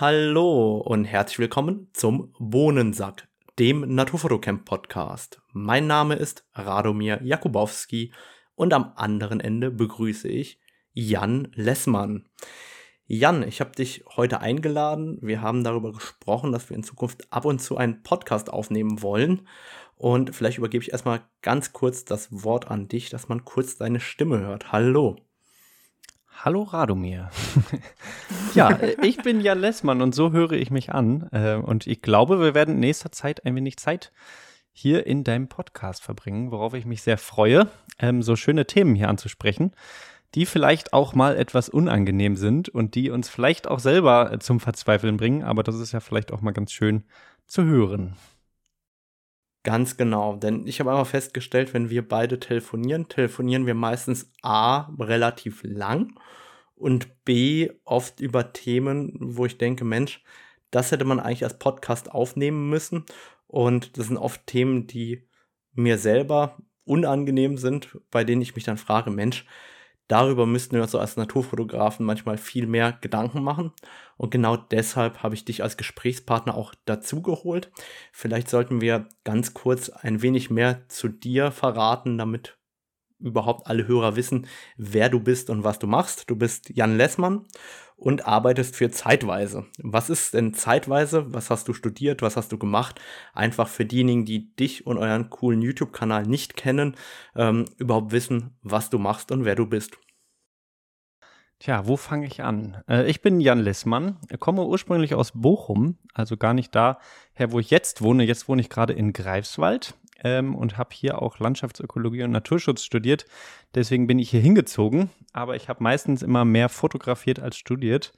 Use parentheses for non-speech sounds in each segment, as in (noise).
Hallo und herzlich willkommen zum Bohnensack, dem Naturfotocamp Podcast. Mein Name ist Radomir Jakubowski und am anderen Ende begrüße ich Jan Lessmann. Jan, ich habe dich heute eingeladen. Wir haben darüber gesprochen, dass wir in Zukunft ab und zu einen Podcast aufnehmen wollen. Und vielleicht übergebe ich erstmal ganz kurz das Wort an dich, dass man kurz deine Stimme hört. Hallo. Hallo Radomir. (laughs) ja, ich bin Jan Lessmann und so höre ich mich an. Äh, und ich glaube, wir werden in nächster Zeit ein wenig Zeit hier in deinem Podcast verbringen, worauf ich mich sehr freue, ähm, so schöne Themen hier anzusprechen, die vielleicht auch mal etwas unangenehm sind und die uns vielleicht auch selber zum Verzweifeln bringen. Aber das ist ja vielleicht auch mal ganz schön zu hören. Ganz genau, denn ich habe einmal festgestellt, wenn wir beide telefonieren, telefonieren wir meistens A relativ lang und B oft über Themen, wo ich denke, Mensch, das hätte man eigentlich als Podcast aufnehmen müssen. Und das sind oft Themen, die mir selber unangenehm sind, bei denen ich mich dann frage, Mensch, darüber müssten wir uns so als Naturfotografen manchmal viel mehr Gedanken machen. Und genau deshalb habe ich dich als Gesprächspartner auch dazu geholt. Vielleicht sollten wir ganz kurz ein wenig mehr zu dir verraten, damit überhaupt alle Hörer wissen, wer du bist und was du machst. Du bist Jan Lessmann und arbeitest für Zeitweise. Was ist denn Zeitweise? Was hast du studiert? Was hast du gemacht? Einfach für diejenigen, die dich und euren coolen YouTube-Kanal nicht kennen, ähm, überhaupt wissen, was du machst und wer du bist. Tja, wo fange ich an? Äh, ich bin Jan Lessmann, komme ursprünglich aus Bochum, also gar nicht daher, wo ich jetzt wohne. Jetzt wohne ich gerade in Greifswald ähm, und habe hier auch Landschaftsökologie und Naturschutz studiert. Deswegen bin ich hier hingezogen, aber ich habe meistens immer mehr fotografiert als studiert.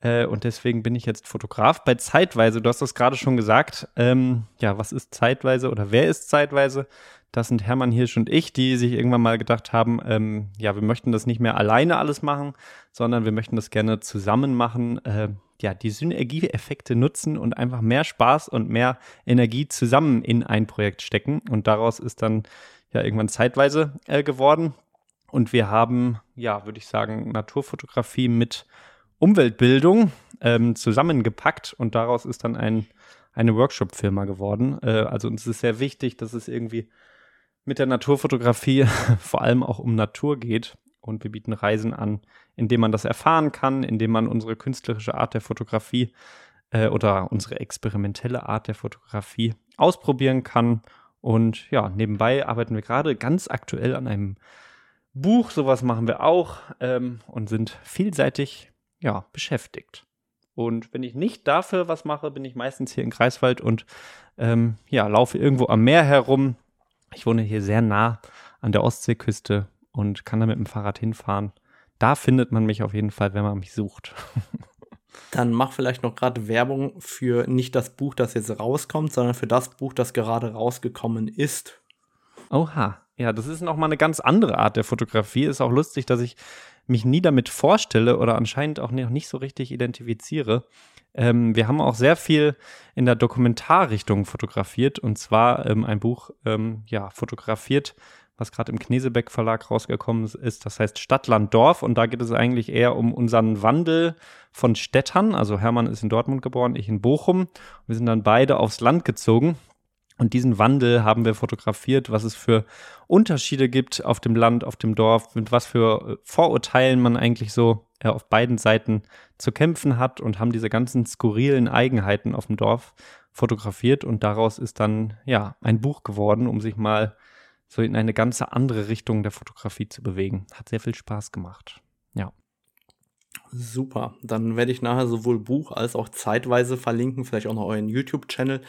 Äh, und deswegen bin ich jetzt Fotograf bei Zeitweise. Du hast das gerade schon gesagt. Ähm, ja, was ist Zeitweise oder wer ist Zeitweise? Das sind Hermann Hirsch und ich, die sich irgendwann mal gedacht haben, ähm, ja, wir möchten das nicht mehr alleine alles machen, sondern wir möchten das gerne zusammen machen. Äh, ja, die Synergieeffekte nutzen und einfach mehr Spaß und mehr Energie zusammen in ein Projekt stecken. Und daraus ist dann ja irgendwann zeitweise äh, geworden. Und wir haben, ja, würde ich sagen, Naturfotografie mit Umweltbildung ähm, zusammengepackt und daraus ist dann ein, eine Workshop-Firma geworden. Äh, also uns ist sehr wichtig, dass es irgendwie mit der Naturfotografie (laughs) vor allem auch um Natur geht und wir bieten Reisen an, indem man das erfahren kann, indem man unsere künstlerische Art der Fotografie äh, oder unsere experimentelle Art der Fotografie ausprobieren kann. Und ja, nebenbei arbeiten wir gerade ganz aktuell an einem Buch. Sowas machen wir auch ähm, und sind vielseitig ja, beschäftigt. Und wenn ich nicht dafür was mache, bin ich meistens hier in Greifswald und ähm, ja, laufe irgendwo am Meer herum. Ich wohne hier sehr nah an der Ostseeküste und kann da mit dem Fahrrad hinfahren. Da findet man mich auf jeden Fall, wenn man mich sucht. (laughs) Dann mach vielleicht noch gerade Werbung für nicht das Buch, das jetzt rauskommt, sondern für das Buch, das gerade rausgekommen ist. Oha, ja, das ist nochmal eine ganz andere Art der Fotografie. Ist auch lustig, dass ich mich nie damit vorstelle oder anscheinend auch noch nicht so richtig identifiziere. Ähm, wir haben auch sehr viel in der Dokumentarrichtung fotografiert und zwar ähm, ein Buch, ähm, ja, fotografiert was gerade im Knesebeck Verlag rausgekommen ist. Das heißt Stadt, Land, Dorf. Und da geht es eigentlich eher um unseren Wandel von Städtern. Also Hermann ist in Dortmund geboren, ich in Bochum. Wir sind dann beide aufs Land gezogen. Und diesen Wandel haben wir fotografiert, was es für Unterschiede gibt auf dem Land, auf dem Dorf, mit was für Vorurteilen man eigentlich so äh, auf beiden Seiten zu kämpfen hat und haben diese ganzen skurrilen Eigenheiten auf dem Dorf fotografiert. Und daraus ist dann, ja, ein Buch geworden, um sich mal so in eine ganz andere Richtung der Fotografie zu bewegen. Hat sehr viel Spaß gemacht. Ja. Super. Dann werde ich nachher sowohl Buch als auch zeitweise verlinken, vielleicht auch noch euren YouTube-Channel,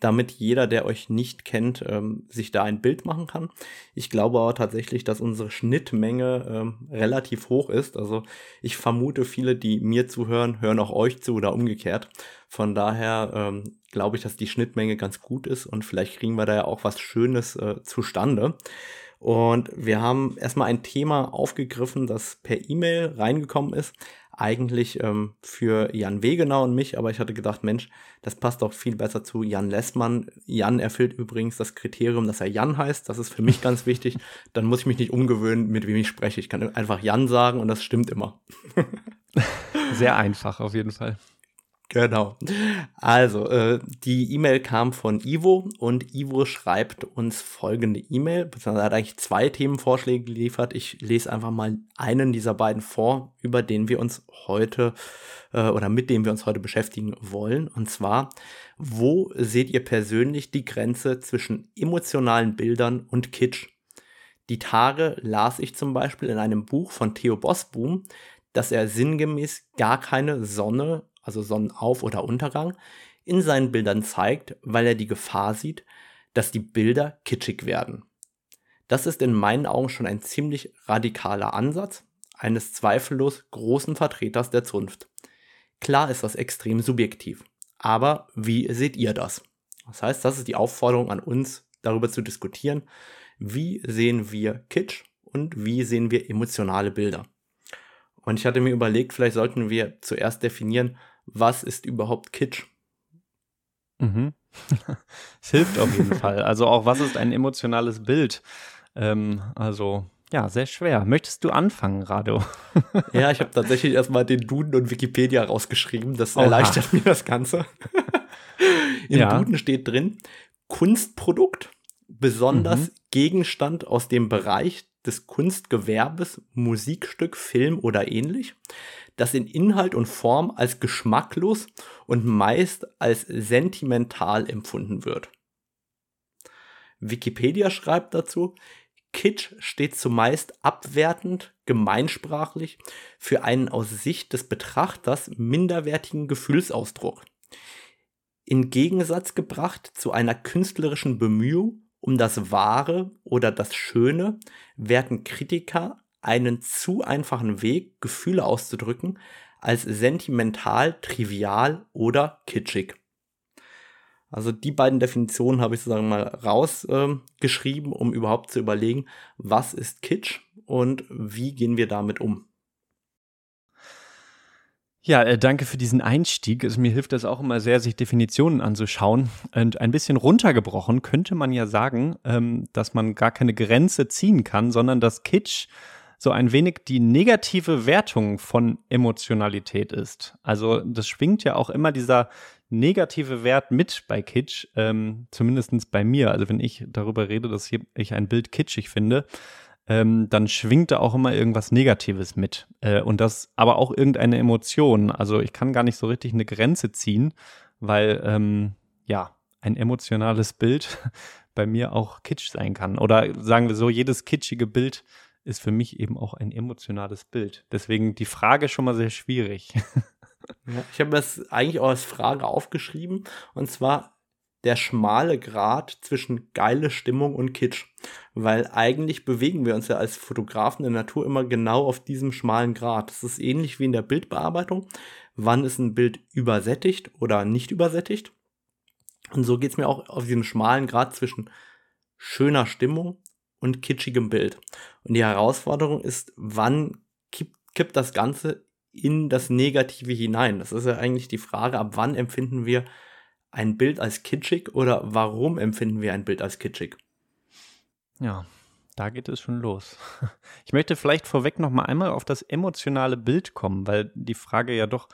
damit jeder, der euch nicht kennt, ähm, sich da ein Bild machen kann. Ich glaube aber tatsächlich, dass unsere Schnittmenge ähm, relativ hoch ist. Also ich vermute, viele, die mir zuhören, hören auch euch zu oder umgekehrt. Von daher ähm, glaube ich, dass die Schnittmenge ganz gut ist und vielleicht kriegen wir da ja auch was Schönes äh, zustande. Und wir haben erstmal ein Thema aufgegriffen, das per E-Mail reingekommen ist. Eigentlich ähm, für Jan Wegenau und mich, aber ich hatte gedacht, Mensch, das passt doch viel besser zu Jan Lessmann. Jan erfüllt übrigens das Kriterium, dass er Jan heißt. Das ist für mich ganz wichtig. Dann muss ich mich nicht umgewöhnen, mit wem ich spreche. Ich kann einfach Jan sagen und das stimmt immer. (laughs) Sehr einfach auf jeden Fall. Genau. Also, äh, die E-Mail kam von Ivo und Ivo schreibt uns folgende E-Mail, beziehungsweise hat eigentlich zwei Themenvorschläge geliefert. Ich lese einfach mal einen dieser beiden vor, über den wir uns heute äh, oder mit dem wir uns heute beschäftigen wollen. Und zwar, wo seht ihr persönlich die Grenze zwischen emotionalen Bildern und Kitsch? Die Tage las ich zum Beispiel in einem Buch von Theo Bosboom, dass er sinngemäß gar keine Sonne also Sonnenauf- oder Untergang, in seinen Bildern zeigt, weil er die Gefahr sieht, dass die Bilder kitschig werden. Das ist in meinen Augen schon ein ziemlich radikaler Ansatz eines zweifellos großen Vertreters der Zunft. Klar ist das extrem subjektiv, aber wie seht ihr das? Das heißt, das ist die Aufforderung an uns, darüber zu diskutieren, wie sehen wir Kitsch und wie sehen wir emotionale Bilder. Und ich hatte mir überlegt, vielleicht sollten wir zuerst definieren, was ist überhaupt Kitsch? Mhm. (laughs) Es hilft auf jeden (laughs) Fall. Also auch, was ist ein emotionales Bild? Ähm, also ja, sehr schwer. Möchtest du anfangen, Rado? (laughs) ja, ich habe tatsächlich erstmal den Duden und Wikipedia rausgeschrieben. Das Oha. erleichtert mir das Ganze. Im ja. Duden steht drin, Kunstprodukt, besonders mhm. Gegenstand aus dem Bereich des Kunstgewerbes, Musikstück, Film oder ähnlich, das in Inhalt und Form als geschmacklos und meist als sentimental empfunden wird. Wikipedia schreibt dazu, Kitsch steht zumeist abwertend, gemeinsprachlich für einen aus Sicht des Betrachters minderwertigen Gefühlsausdruck. In Gegensatz gebracht zu einer künstlerischen Bemühung um das Wahre oder das Schöne werten Kritiker einen zu einfachen Weg, Gefühle auszudrücken, als sentimental, trivial oder kitschig. Also die beiden Definitionen habe ich sozusagen mal rausgeschrieben, äh, um überhaupt zu überlegen, was ist Kitsch und wie gehen wir damit um. Ja, äh, danke für diesen Einstieg. Also, mir hilft das auch immer sehr, sich Definitionen anzuschauen. Und ein bisschen runtergebrochen könnte man ja sagen, ähm, dass man gar keine Grenze ziehen kann, sondern dass Kitsch so ein wenig die negative Wertung von Emotionalität ist. Also das schwingt ja auch immer dieser negative Wert mit bei Kitsch, ähm, zumindest bei mir. Also wenn ich darüber rede, dass ich ein Bild kitschig finde, ähm, dann schwingt da auch immer irgendwas Negatives mit. Äh, und das aber auch irgendeine Emotion. Also ich kann gar nicht so richtig eine Grenze ziehen, weil ähm, ja, ein emotionales Bild (laughs) bei mir auch kitsch sein kann. Oder sagen wir so, jedes kitschige Bild ist für mich eben auch ein emotionales Bild. Deswegen die Frage schon mal sehr schwierig. (laughs) Ja, ich habe das eigentlich auch als Frage aufgeschrieben und zwar der schmale Grat zwischen geile Stimmung und Kitsch. Weil eigentlich bewegen wir uns ja als Fotografen in der Natur immer genau auf diesem schmalen Grat. Das ist ähnlich wie in der Bildbearbeitung. Wann ist ein Bild übersättigt oder nicht übersättigt? Und so geht es mir auch auf diesem schmalen Grat zwischen schöner Stimmung und kitschigem Bild. Und die Herausforderung ist, wann kippt, kippt das Ganze in das Negative hinein? Das ist ja eigentlich die Frage, ab wann empfinden wir ein Bild als kitschig oder warum empfinden wir ein Bild als kitschig? Ja, da geht es schon los. (laughs) Ich möchte vielleicht vorweg noch mal einmal auf das emotionale Bild kommen, weil die Frage ja doch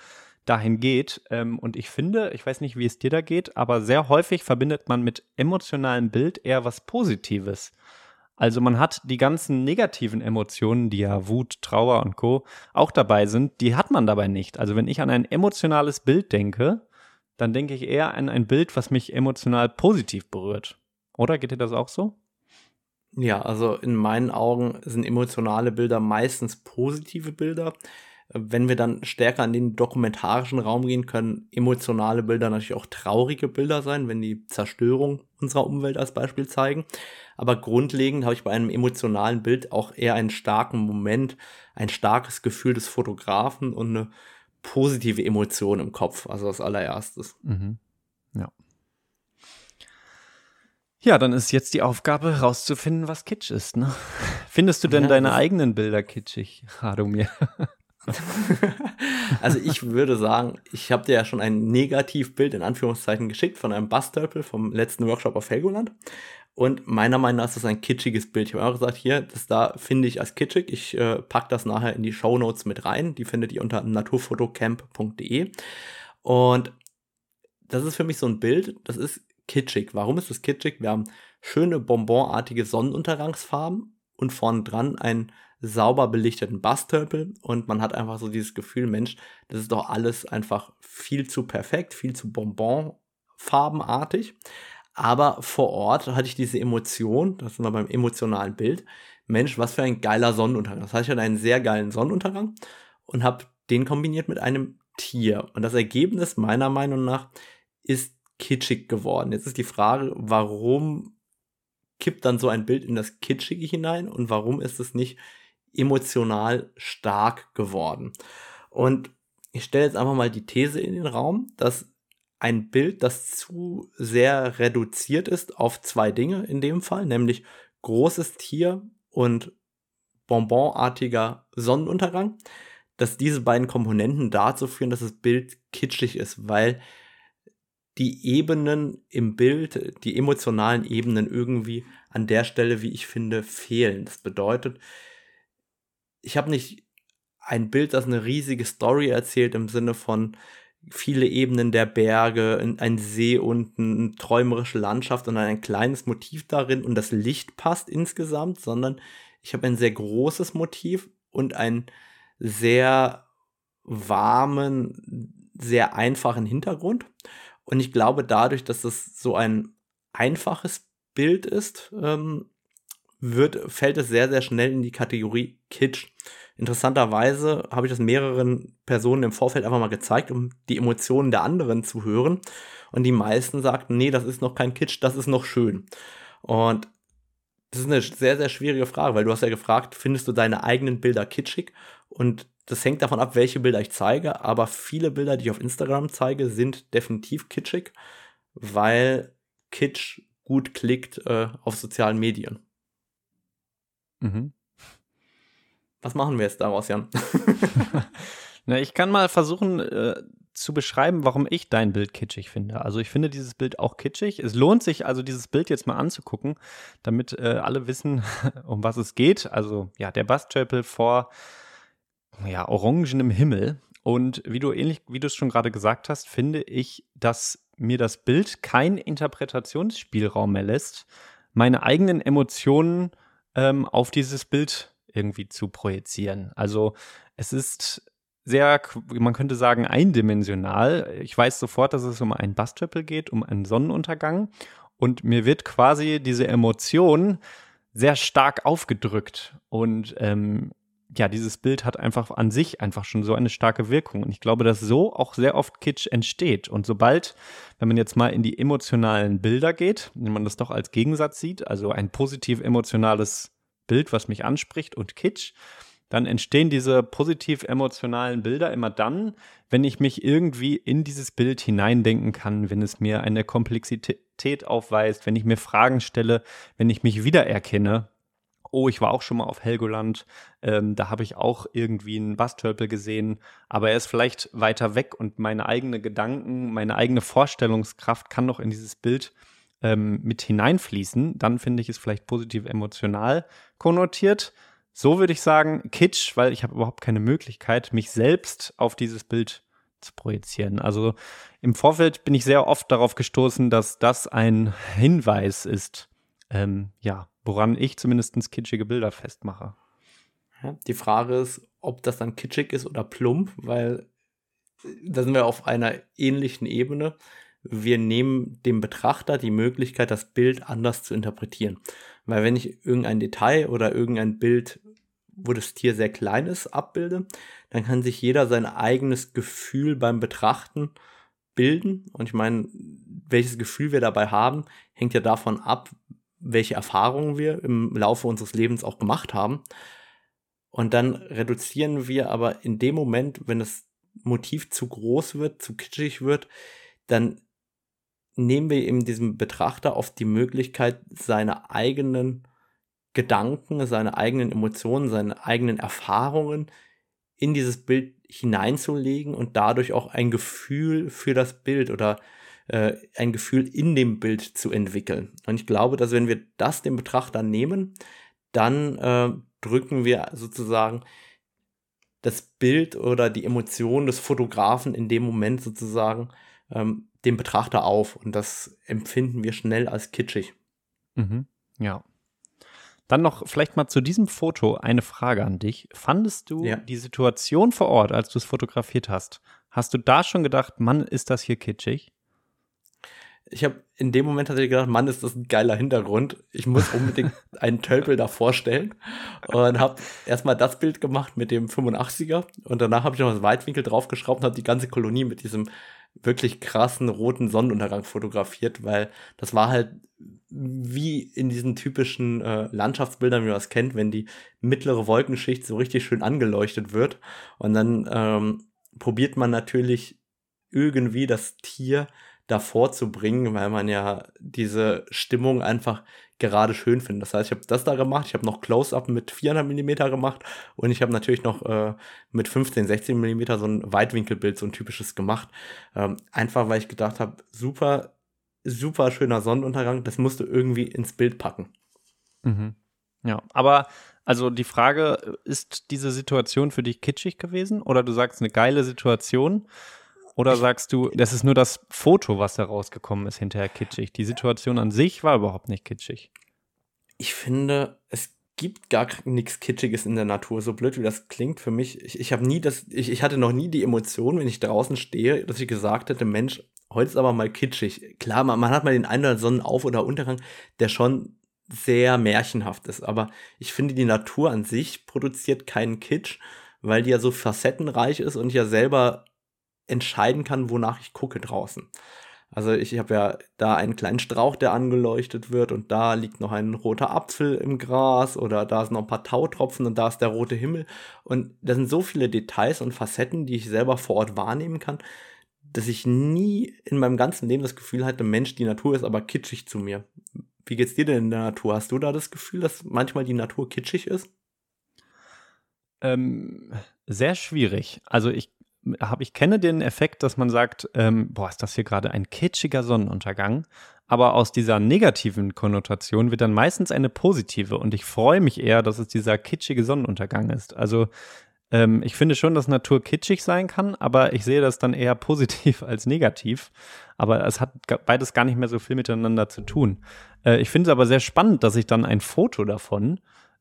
dahin geht. Ähm, und ich finde, ich weiß nicht, wie es dir da geht, aber sehr häufig verbindet man mit emotionalem Bild eher was Positives. Also man hat die ganzen negativen Emotionen, die ja Wut, Trauer und Co. auch dabei sind, die hat man dabei nicht. Also wenn ich an ein emotionales Bild denke, dann denke ich eher an ein Bild, was mich emotional positiv berührt. Oder geht dir das auch so? Ja, also in meinen Augen sind emotionale Bilder meistens positive Bilder. Wenn wir dann stärker an den dokumentarischen Raum gehen, können emotionale Bilder natürlich auch traurige Bilder sein, wenn die Zerstörung unserer Umwelt als Beispiel zeigen. Aber grundlegend habe ich bei einem emotionalen Bild auch eher einen starken Moment, ein starkes Gefühl des Fotografen und eine positive Emotion im Kopf, also als allererstes. Mhm. Ja. Ja, dann ist jetzt die Aufgabe, rauszufinden, was Kitsch ist. Ne? Findest du denn ja, deine eigenen Bilder kitschig, Radomir? (laughs) (laughs) also ich würde sagen, ich habe dir ja schon ein Negativbild in Anführungszeichen geschickt von einem Bastörpel vom letzten Workshop auf Helgoland. Und meiner Meinung nach ist das ein kitschiges Bild. Ich habe auch gesagt, hier, das da finde ich als kitschig. Ich äh, packe das nachher in die Show Notes mit rein. Die findet ihr unter naturfotocamp.de. Und das ist für mich so ein Bild, das ist kitschig. Warum ist das kitschig? Wir haben schöne bonbonartige Sonnenuntergangsfarben und vorn dran einen sauber belichteten Bastölpel und man hat einfach so dieses Gefühl, Mensch, das ist doch alles einfach viel zu perfekt, viel zu bonbonfarbenartig. Aber vor Ort hatte ich diese Emotion, das sind wir beim emotionalen Bild, Mensch, was für ein geiler Sonnenuntergang. Das heißt, ich hatte einen sehr geilen Sonnenuntergang und habe den kombiniert mit einem Tier. Und das Ergebnis meiner Meinung nach ist kitschig geworden. Jetzt ist die Frage, warum kippt dann so ein Bild in das Kitschige hinein und warum ist es nicht emotional stark geworden? Und ich stelle jetzt einfach mal die These in den Raum, dass ein Bild, das zu sehr reduziert ist auf zwei Dinge in dem Fall, nämlich großes Tier und bonbonartiger Sonnenuntergang, dass diese beiden Komponenten dazu führen, dass das Bild kitschig ist, weil die Ebenen im Bild, die emotionalen Ebenen irgendwie an der Stelle, wie ich finde, fehlen. Das bedeutet, ich habe nicht ein Bild, das eine riesige Story erzählt im Sinne von viele Ebenen der Berge, ein See unten, eine träumerische Landschaft und ein kleines Motiv darin und das Licht passt insgesamt, sondern ich habe ein sehr großes Motiv und einen sehr warmen, sehr einfachen Hintergrund. Und ich glaube, dadurch, dass das so ein einfaches Bild ist, ähm, wird, fällt es sehr, sehr schnell in die Kategorie Kitsch. Interessanterweise habe ich das mehreren Personen im Vorfeld einfach mal gezeigt, um die Emotionen der anderen zu hören. Und die meisten sagten, nee, das ist noch kein Kitsch, das ist noch schön. Und das ist eine sehr, sehr schwierige Frage, weil du hast ja gefragt, findest du deine eigenen Bilder kitschig? Und das hängt davon ab, welche Bilder ich zeige, aber viele Bilder, die ich auf Instagram zeige, sind definitiv kitschig, weil Kitsch gut klickt äh, auf sozialen Medien. Mhm. Was machen wir jetzt daraus, Jan? (laughs) (laughs) Na, ich kann mal versuchen äh, zu beschreiben, warum ich dein Bild kitschig finde. Also ich finde dieses Bild auch kitschig. Es lohnt sich also dieses Bild jetzt mal anzugucken, damit äh, alle wissen, (laughs) um was es geht. Also ja, der Bastchapel vor ja, orangenem Himmel. Und wie du ähnlich, wie du es schon gerade gesagt hast, finde ich, dass mir das Bild keinen Interpretationsspielraum mehr lässt, meine eigenen Emotionen ähm, auf dieses Bild irgendwie zu projizieren. Also es ist sehr, man könnte sagen, eindimensional. Ich weiß sofort, dass es um einen Bastöppel geht, um einen Sonnenuntergang. Und mir wird quasi diese Emotion sehr stark aufgedrückt. Und ähm, ja, dieses Bild hat einfach an sich einfach schon so eine starke Wirkung. Und ich glaube, dass so auch sehr oft Kitsch entsteht. Und sobald, wenn man jetzt mal in die emotionalen Bilder geht, wenn man das doch als Gegensatz sieht, also ein positiv emotionales Bild, was mich anspricht und Kitsch, dann entstehen diese positiv emotionalen Bilder immer dann, wenn ich mich irgendwie in dieses Bild hineindenken kann, wenn es mir eine Komplexität aufweist, wenn ich mir Fragen stelle, wenn ich mich wiedererkenne. Oh, ich war auch schon mal auf Helgoland, ähm, da habe ich auch irgendwie einen Bastölpel gesehen, aber er ist vielleicht weiter weg und meine eigene Gedanken, meine eigene Vorstellungskraft kann noch in dieses Bild ähm, mit hineinfließen, dann finde ich es vielleicht positiv emotional konnotiert. So würde ich sagen, Kitsch, weil ich habe überhaupt keine Möglichkeit, mich selbst auf dieses Bild zu projizieren. Also im Vorfeld bin ich sehr oft darauf gestoßen, dass das ein Hinweis ist, ähm, ja, woran ich zumindest kitschige Bilder festmache. Die Frage ist, ob das dann kitschig ist oder plump, weil da sind wir auf einer ähnlichen Ebene wir nehmen dem Betrachter die Möglichkeit, das Bild anders zu interpretieren. Weil wenn ich irgendein Detail oder irgendein Bild, wo das Tier sehr klein ist, abbilde, dann kann sich jeder sein eigenes Gefühl beim Betrachten bilden. Und ich meine, welches Gefühl wir dabei haben, hängt ja davon ab, welche Erfahrungen wir im Laufe unseres Lebens auch gemacht haben. Und dann reduzieren wir aber in dem Moment, wenn das Motiv zu groß wird, zu kitschig wird, dann nehmen wir eben diesem Betrachter oft die Möglichkeit, seine eigenen Gedanken, seine eigenen Emotionen, seine eigenen Erfahrungen in dieses Bild hineinzulegen und dadurch auch ein Gefühl für das Bild oder äh, ein Gefühl in dem Bild zu entwickeln. Und ich glaube, dass wenn wir das dem Betrachter nehmen, dann äh, drücken wir sozusagen das Bild oder die Emotion des Fotografen in dem Moment sozusagen ähm, dem Betrachter auf. Und das empfinden wir schnell als kitschig. Mhm. Ja. Dann noch vielleicht mal zu diesem Foto eine Frage an dich. Fandest du ja. die Situation vor Ort, als du es fotografiert hast, hast du da schon gedacht, Mann, ist das hier kitschig? Ich habe in dem Moment tatsächlich gedacht, Mann, ist das ein geiler Hintergrund. Ich muss unbedingt (laughs) einen Tölpel da vorstellen. Und habe erstmal das Bild gemacht mit dem 85er. Und danach habe ich noch das Weitwinkel draufgeschraubt und habe die ganze Kolonie mit diesem wirklich krassen roten Sonnenuntergang fotografiert, weil das war halt wie in diesen typischen äh, Landschaftsbildern, wie man es kennt, wenn die mittlere Wolkenschicht so richtig schön angeleuchtet wird. Und dann ähm, probiert man natürlich irgendwie das Tier davor zu bringen, weil man ja diese Stimmung einfach gerade schön findet. Das heißt, ich habe das da gemacht, ich habe noch Close-Up mit 400 mm gemacht und ich habe natürlich noch äh, mit 15, 16 mm so ein Weitwinkelbild, so ein typisches gemacht. Ähm, einfach, weil ich gedacht habe, super, super schöner Sonnenuntergang, das musst du irgendwie ins Bild packen. Mhm. Ja, aber also die Frage, ist diese Situation für dich kitschig gewesen oder du sagst eine geile Situation? Oder sagst du, das ist nur das Foto, was da rausgekommen ist, hinterher kitschig? Die Situation an sich war überhaupt nicht kitschig. Ich finde, es gibt gar nichts Kitschiges in der Natur, so blöd wie das klingt für mich. Ich, ich habe nie das, ich, ich hatte noch nie die Emotion, wenn ich draußen stehe, dass ich gesagt hätte, Mensch, heute ist aber mal kitschig. Klar, man, man hat mal den einen oder Sonnenauf- oder Untergang, der schon sehr märchenhaft ist, aber ich finde, die Natur an sich produziert keinen Kitsch, weil die ja so facettenreich ist und ich ja selber entscheiden kann, wonach ich gucke draußen. Also ich habe ja da einen kleinen Strauch, der angeleuchtet wird und da liegt noch ein roter Apfel im Gras oder da sind noch ein paar Tautropfen und da ist der rote Himmel. Und da sind so viele Details und Facetten, die ich selber vor Ort wahrnehmen kann, dass ich nie in meinem ganzen Leben das Gefühl hatte, Mensch, die Natur ist aber kitschig zu mir. Wie geht's dir denn in der Natur? Hast du da das Gefühl, dass manchmal die Natur kitschig ist? Ähm, sehr schwierig. Also ich habe ich kenne den Effekt, dass man sagt, ähm, boah, ist das hier gerade ein kitschiger Sonnenuntergang. Aber aus dieser negativen Konnotation wird dann meistens eine positive. Und ich freue mich eher, dass es dieser kitschige Sonnenuntergang ist. Also ähm, ich finde schon, dass Natur kitschig sein kann, aber ich sehe das dann eher (laughs) positiv als negativ. Aber es hat beides gar nicht mehr so viel miteinander zu tun. Äh, ich finde es aber sehr spannend, dass ich dann ein Foto davon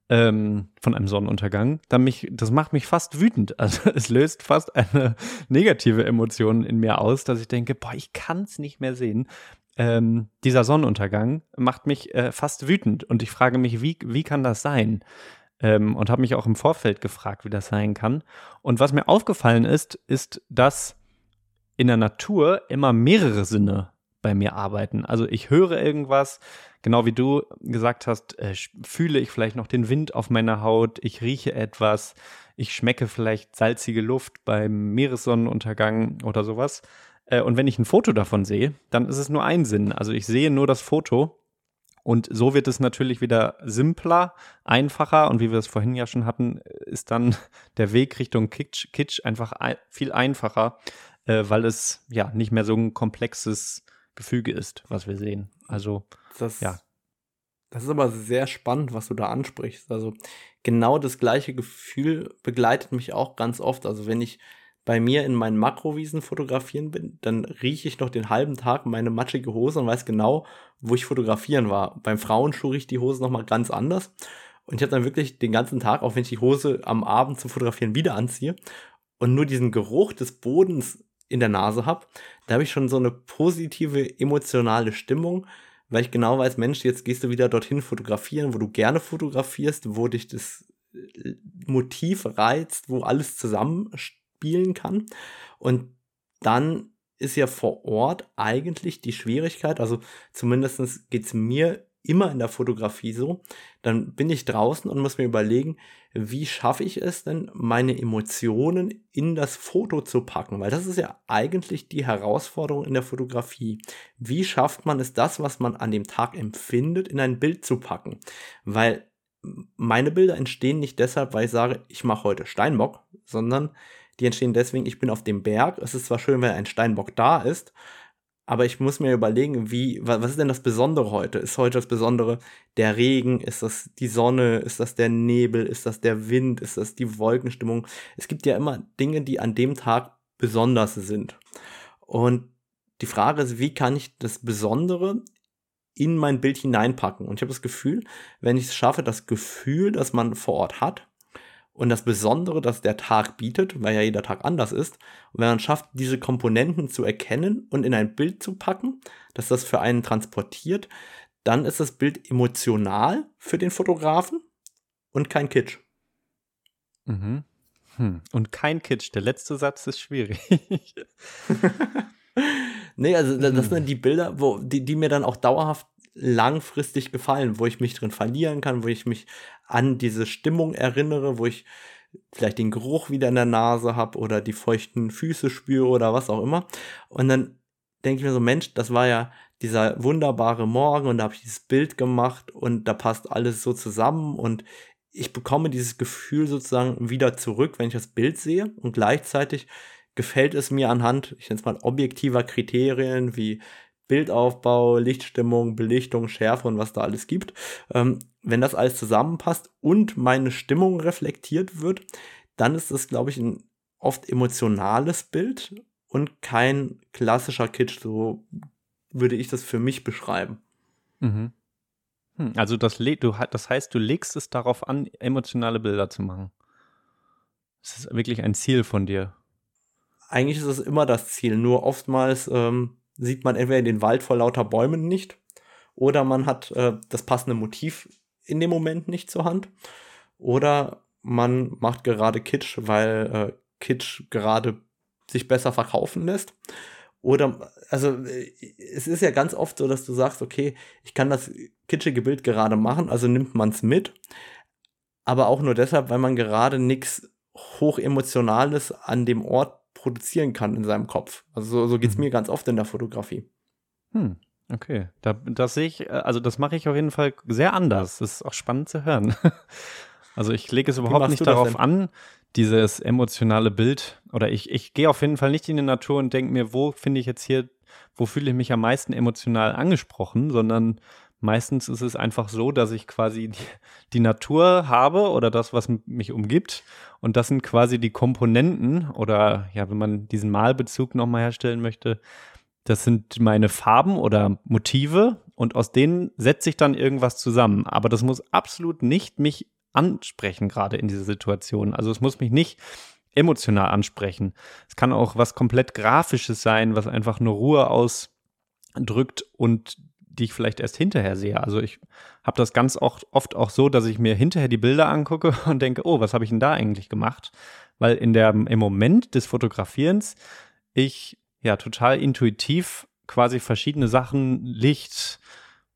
ähm, von einem Sonnenuntergang, dann mich, das macht mich fast wütend. Also (laughs) es löst fast eine negative Emotion in mir aus, dass ich denke, boah, ich kann es nicht mehr sehen. Ähm, dieser Sonnenuntergang macht mich äh, fast wütend und ich frage mich, wie, wie kann das sein? Ähm, und habe mich auch im Vorfeld gefragt, wie das sein kann. Und was mir aufgefallen ist, ist, dass in der Natur immer mehrere Sinne bei mir arbeiten. Also ich höre irgendwas, genau wie du gesagt hast, äh, fühle ich vielleicht noch den Wind auf meiner Haut, ich rieche etwas, ich schmecke vielleicht salzige Luft beim Meeressonnenuntergang oder sowas. Äh, und wenn ich ein Foto davon sehe, dann ist es nur ein Sinn. Also ich sehe nur das Foto und so wird es natürlich wieder simpler, einfacher und wie wir es vorhin ja schon hatten, ist dann (laughs) der Weg Richtung Kitsch, Kitsch einfach viel einfacher, äh, weil es ja nicht mehr so ein komplexes Gefüge ist, was wir sehen. Also, das, ja. Das ist aber sehr spannend, was du da ansprichst. Also, genau das gleiche Gefühl begleitet mich auch ganz oft. Also, wenn ich bei mir in meinen Makrowiesen fotografieren bin, dann rieche ich noch den halben Tag meine matschige Hose und weiß genau, wo ich fotografieren war. Beim Frauenschuh riecht die Hose nochmal ganz anders. Und ich habe dann wirklich den ganzen Tag, auch wenn ich die Hose am Abend zum Fotografieren wieder anziehe und nur diesen Geruch des Bodens in der Nase habe, da habe ich schon so eine positive emotionale Stimmung, weil ich genau weiß, Mensch, jetzt gehst du wieder dorthin fotografieren, wo du gerne fotografierst, wo dich das äh, Motiv reizt, wo alles zusammenspielen kann. Und dann ist ja vor Ort eigentlich die Schwierigkeit, also zumindest geht es mir immer in der Fotografie so, dann bin ich draußen und muss mir überlegen, wie schaffe ich es denn, meine Emotionen in das Foto zu packen? Weil das ist ja eigentlich die Herausforderung in der Fotografie. Wie schafft man es, das, was man an dem Tag empfindet, in ein Bild zu packen? Weil meine Bilder entstehen nicht deshalb, weil ich sage, ich mache heute Steinbock, sondern die entstehen deswegen, ich bin auf dem Berg. Es ist zwar schön, wenn ein Steinbock da ist, aber ich muss mir überlegen, wie, was ist denn das Besondere heute? Ist heute das Besondere der Regen? Ist das die Sonne? Ist das der Nebel? Ist das der Wind? Ist das die Wolkenstimmung? Es gibt ja immer Dinge, die an dem Tag besonders sind. Und die Frage ist, wie kann ich das Besondere in mein Bild hineinpacken? Und ich habe das Gefühl, wenn ich es schaffe, das Gefühl, das man vor Ort hat, und das Besondere, das der Tag bietet, weil ja jeder Tag anders ist, und wenn man schafft, diese Komponenten zu erkennen und in ein Bild zu packen, dass das für einen transportiert, dann ist das Bild emotional für den Fotografen und kein Kitsch. Mhm. Hm. Und kein Kitsch. Der letzte Satz ist schwierig. (laughs) nee, also das hm. sind die Bilder, wo, die, die mir dann auch dauerhaft langfristig gefallen, wo ich mich drin verlieren kann, wo ich mich an diese Stimmung erinnere, wo ich vielleicht den Geruch wieder in der Nase habe oder die feuchten Füße spüre oder was auch immer. Und dann denke ich mir so, Mensch, das war ja dieser wunderbare Morgen und da habe ich dieses Bild gemacht und da passt alles so zusammen und ich bekomme dieses Gefühl sozusagen wieder zurück, wenn ich das Bild sehe und gleichzeitig gefällt es mir anhand, ich nenne es mal objektiver Kriterien wie Bildaufbau, Lichtstimmung, Belichtung, Schärfe und was da alles gibt, ähm, wenn das alles zusammenpasst und meine Stimmung reflektiert wird, dann ist das, glaube ich, ein oft emotionales Bild und kein klassischer Kitsch. So würde ich das für mich beschreiben. Mhm. Hm, also das, du, das heißt, du legst es darauf an, emotionale Bilder zu machen. Das ist wirklich ein Ziel von dir. Eigentlich ist es immer das Ziel, nur oftmals ähm, sieht man entweder den Wald vor lauter Bäumen nicht oder man hat äh, das passende Motiv in dem Moment nicht zur Hand oder man macht gerade Kitsch, weil äh, Kitsch gerade sich besser verkaufen lässt. Oder, also, äh, es ist ja ganz oft so, dass du sagst, okay, ich kann das kitschige Bild gerade machen, also nimmt man es mit. Aber auch nur deshalb, weil man gerade nichts hochemotionales an dem Ort produzieren kann in seinem Kopf. Also so, so geht es mhm. mir ganz oft in der Fotografie. Hm, okay. Da, das sehe ich, äh, also das mache ich auf jeden Fall sehr anders. Das ist auch spannend zu hören. (laughs) Also ich lege es überhaupt nicht darauf an, dieses emotionale Bild. Oder ich, ich gehe auf jeden Fall nicht in die Natur und denke mir, wo finde ich jetzt hier, wo fühle ich mich am meisten emotional angesprochen, sondern Meistens ist es einfach so, dass ich quasi die, die, Natur habe oder das, was mich umgibt. Und das sind quasi die Komponenten oder ja, wenn man diesen Malbezug nochmal herstellen möchte, das sind meine Farben oder Motive und aus denen setze ich dann irgendwas zusammen. Aber das muss absolut nicht mich ansprechen, gerade in dieser Situation. Also es muss mich nicht emotional ansprechen. Es kann auch was komplett Grafisches sein, was einfach nur Ruhe ausdrückt und die ich vielleicht erst hinterher sehe. Also ich habe das ganz oft, oft auch so, dass ich mir hinterher die Bilder angucke (laughs) und denke, oh, was habe ich denn da eigentlich gemacht? Weil in der, im Moment des Fotografierens ich ja total intuitiv quasi verschiedene Sachen, Licht,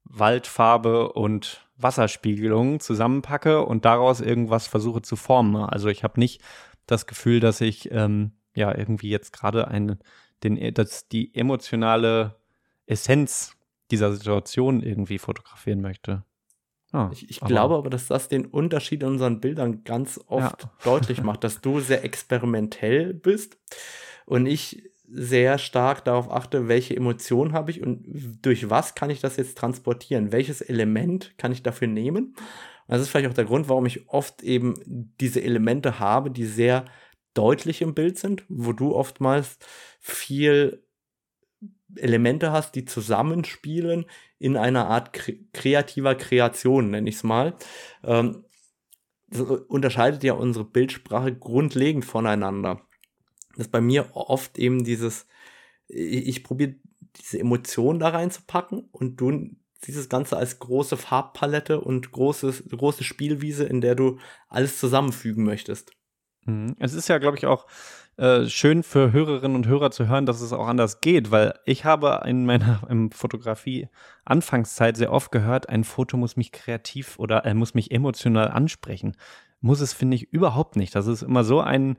Waldfarbe und Wasserspiegelung zusammenpacke und daraus irgendwas versuche zu formen. Also ich habe nicht das Gefühl, dass ich ähm, ja irgendwie jetzt gerade eine, den, dass die emotionale Essenz dieser Situation irgendwie fotografieren möchte. Ah, ich, ich aber glaube aber, dass das den Unterschied in unseren Bildern ganz oft ja. deutlich macht, dass du sehr experimentell bist und ich sehr stark darauf achte, welche Emotionen habe ich und durch was kann ich das jetzt transportieren? Welches Element kann ich dafür nehmen? das ist vielleicht auch der Grund, warum ich oft eben diese Elemente habe, die sehr deutlich im Bild sind, wo du oftmals viel Elemente hast, die zusammenspielen in einer Art kre kreativer Kreation, nenne ich es mal. Ähm, das unterscheidet ja unsere Bildsprache grundlegend voneinander. Das ist bei mir oft eben dieses, ich, ich probiere diese Emotionen da reinzupacken und du dieses Ganze als große Farbpalette und großes, große Spielwiese, in der du alles zusammenfügen möchtest. Mhm. Es ist ja, glaube ich, auch äh, schön für Hörerinnen und Hörer zu hören, dass es auch anders geht, weil ich habe in meiner (laughs) Fotografie Anfangszeit sehr oft gehört, ein Foto muss mich kreativ oder äh, muss mich emotional ansprechen. Muss es, finde ich, überhaupt nicht. Das ist immer so ein,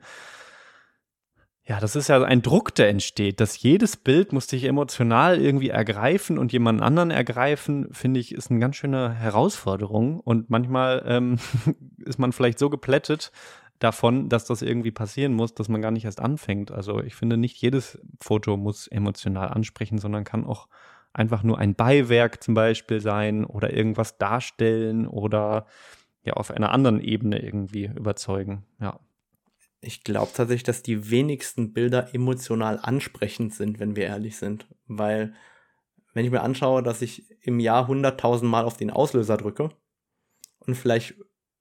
ja, das ist ja ein Druck, der entsteht, dass jedes Bild muss dich emotional irgendwie ergreifen und jemand anderen ergreifen, finde ich, ist eine ganz schöne Herausforderung. Und manchmal ähm, (laughs) ist man vielleicht so geplättet, davon, dass das irgendwie passieren muss, dass man gar nicht erst anfängt. Also ich finde, nicht jedes Foto muss emotional ansprechen, sondern kann auch einfach nur ein Beiwerk zum Beispiel sein oder irgendwas darstellen oder ja auf einer anderen Ebene irgendwie überzeugen. Ja. Ich glaube tatsächlich, dass die wenigsten Bilder emotional ansprechend sind, wenn wir ehrlich sind. Weil, wenn ich mir anschaue, dass ich im Jahr 100.000 Mal auf den Auslöser drücke und vielleicht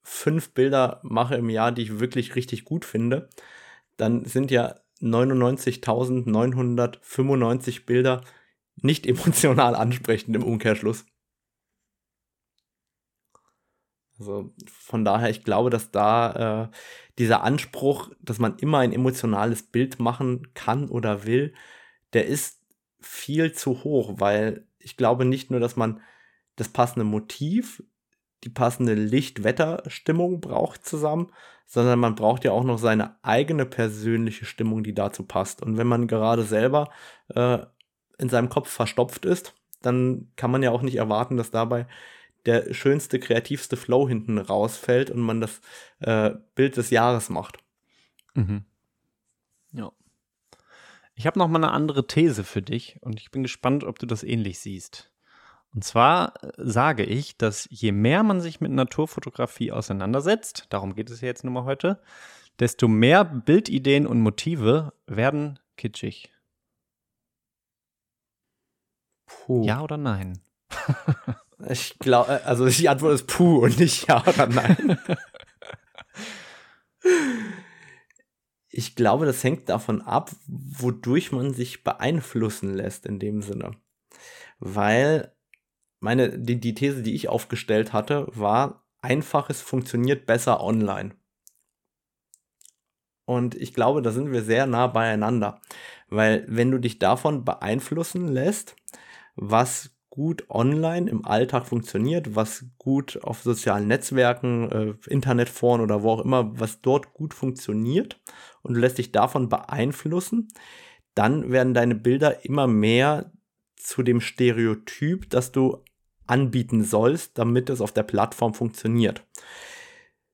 fünf Bilder mache im Jahr, die ich wirklich richtig gut finde, dann sind ja 99.995 Bilder nicht (laughs) emotional ansprechend im Umkehrschluss. Also von daher, ich glaube, dass da äh, dieser Anspruch, dass man immer ein emotionales Bild machen kann oder will, der ist viel zu hoch, weil ich glaube nicht nur, dass man das passende Motiv, die passende Licht-Wetter-Stimmung braucht zusammen, sondern man braucht ja auch noch seine eigene persönliche Stimmung, die dazu passt. Und wenn man gerade selber äh, in seinem Kopf verstopft ist, dann kann man ja auch nicht erwarten, dass dabei der schönste, kreativste Flow hinten rausfällt und man das äh, Bild des Jahres macht. Mhm. Ja. Ich habe noch mal eine andere These für dich und ich bin gespannt, ob du das ähnlich siehst. Und zwar äh, sage ich, dass je mehr man sich mit Naturfotografie auseinandersetzt, darum geht es ja jetzt nur mal heute, desto mehr Bildideen und Motive werden kitschig. Puh. Ja oder nein? (laughs) Ich glaube, äh, also die Antwort ist puh und nicht ja oder nein. (laughs) ich glaube, das hängt davon ab, wodurch man sich beeinflussen lässt in dem Sinne. Weil meine, die, die These, die ich aufgestellt hatte, war, einfaches funktioniert besser online. Und ich glaube, da sind wir sehr nah beieinander. Weil wenn du dich davon beeinflussen lässt, was gut online im Alltag funktioniert, was gut auf sozialen Netzwerken, äh, Internetforen oder wo auch immer, was dort gut funktioniert und du lässt dich davon beeinflussen, dann werden deine Bilder immer mehr zu dem Stereotyp, das du anbieten sollst, damit es auf der Plattform funktioniert.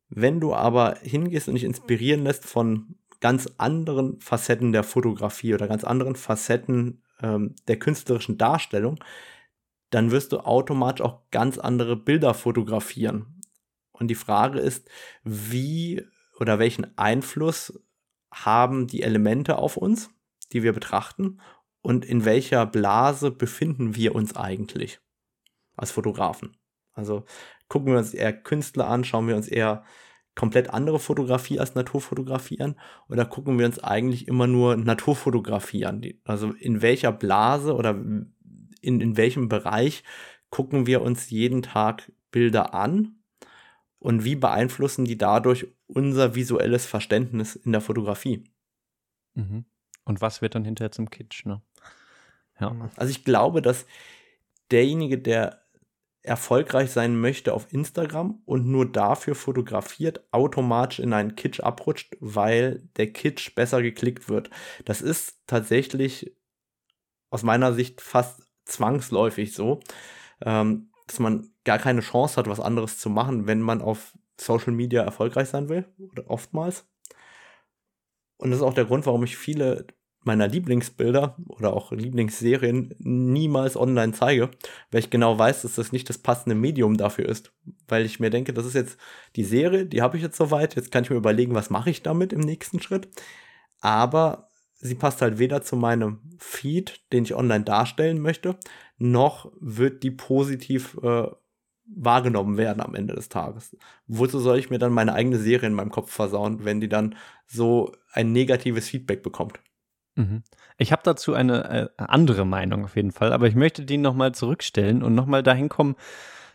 Wenn du aber hingehst und dich inspirieren lässt von ganz anderen Facetten der Fotografie oder ganz anderen Facetten ähm, der künstlerischen Darstellung, dann wirst du automatisch auch ganz andere Bilder fotografieren. Und die Frage ist, wie oder welchen Einfluss haben die Elemente auf uns, die wir betrachten, und in welcher Blase befinden wir uns eigentlich als Fotografen? Also gucken wir uns eher Künstler an, schauen wir uns eher komplett andere Fotografie als Naturfotografie an oder gucken wir uns eigentlich immer nur Naturfotografie an? Also in welcher Blase oder in, in welchem Bereich gucken wir uns jeden Tag Bilder an und wie beeinflussen die dadurch unser visuelles Verständnis in der Fotografie? Mhm. Und was wird dann hinterher zum Kitsch, ne? Ja. Also ich glaube, dass derjenige, der erfolgreich sein möchte auf Instagram und nur dafür fotografiert, automatisch in einen Kitsch abrutscht, weil der Kitsch besser geklickt wird. Das ist tatsächlich aus meiner Sicht fast zwangsläufig so, ähm, dass man gar keine Chance hat, was anderes zu machen, wenn man auf Social Media erfolgreich sein will, oftmals. Und das ist auch der Grund, warum ich viele meiner Lieblingsbilder oder auch Lieblingsserien niemals online zeige, weil ich genau weiß, dass das nicht das passende Medium dafür ist. Weil ich mir denke, das ist jetzt die Serie, die habe ich jetzt soweit, jetzt kann ich mir überlegen, was mache ich damit im nächsten Schritt. Aber sie passt halt weder zu meinem Feed, den ich online darstellen möchte, noch wird die positiv äh, wahrgenommen werden am Ende des Tages. Wozu soll ich mir dann meine eigene Serie in meinem Kopf versauen, wenn die dann so ein negatives Feedback bekommt? Mhm. Ich habe dazu eine äh, andere Meinung auf jeden Fall, aber ich möchte die nochmal zurückstellen und nochmal dahin kommen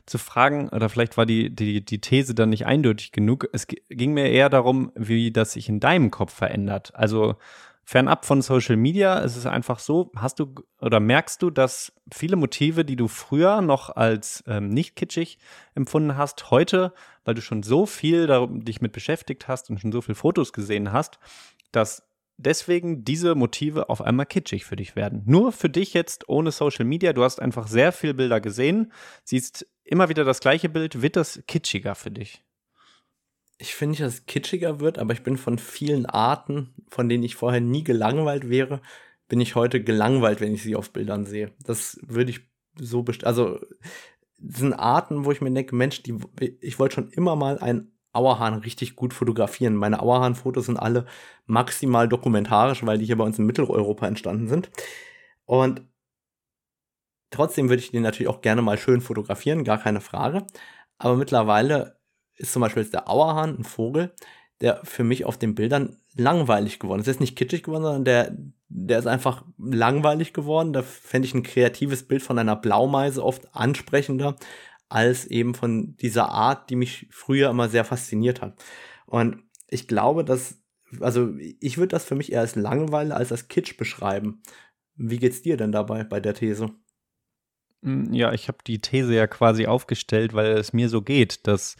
zu fragen, oder vielleicht war die, die, die These dann nicht eindeutig genug. Es ging mir eher darum, wie das sich in deinem Kopf verändert. Also Fernab von Social Media ist es einfach so, hast du oder merkst du, dass viele Motive, die du früher noch als ähm, nicht kitschig empfunden hast, heute, weil du schon so viel darum, dich mit beschäftigt hast und schon so viele Fotos gesehen hast, dass deswegen diese Motive auf einmal kitschig für dich werden. Nur für dich jetzt ohne Social Media, du hast einfach sehr viele Bilder gesehen, siehst immer wieder das gleiche Bild, wird das kitschiger für dich? ich finde dass es kitschiger wird, aber ich bin von vielen Arten, von denen ich vorher nie gelangweilt wäre, bin ich heute gelangweilt, wenn ich sie auf Bildern sehe. Das würde ich so bestimmt. Also, sind Arten, wo ich mir denke, Mensch, die, ich wollte schon immer mal einen Auerhahn richtig gut fotografieren. Meine Auerhahn-Fotos sind alle maximal dokumentarisch, weil die hier bei uns in Mitteleuropa entstanden sind. Und trotzdem würde ich den natürlich auch gerne mal schön fotografieren, gar keine Frage. Aber mittlerweile ist zum Beispiel jetzt der Auerhahn ein Vogel, der für mich auf den Bildern langweilig geworden ist. Er ist nicht kitschig geworden, sondern der, der ist einfach langweilig geworden. Da fände ich ein kreatives Bild von einer Blaumeise oft ansprechender als eben von dieser Art, die mich früher immer sehr fasziniert hat. Und ich glaube, dass, also ich würde das für mich eher als Langeweile als als Kitsch beschreiben. Wie geht's dir denn dabei bei der These? Hm, ja, ich habe die These ja quasi aufgestellt, weil es mir so geht, dass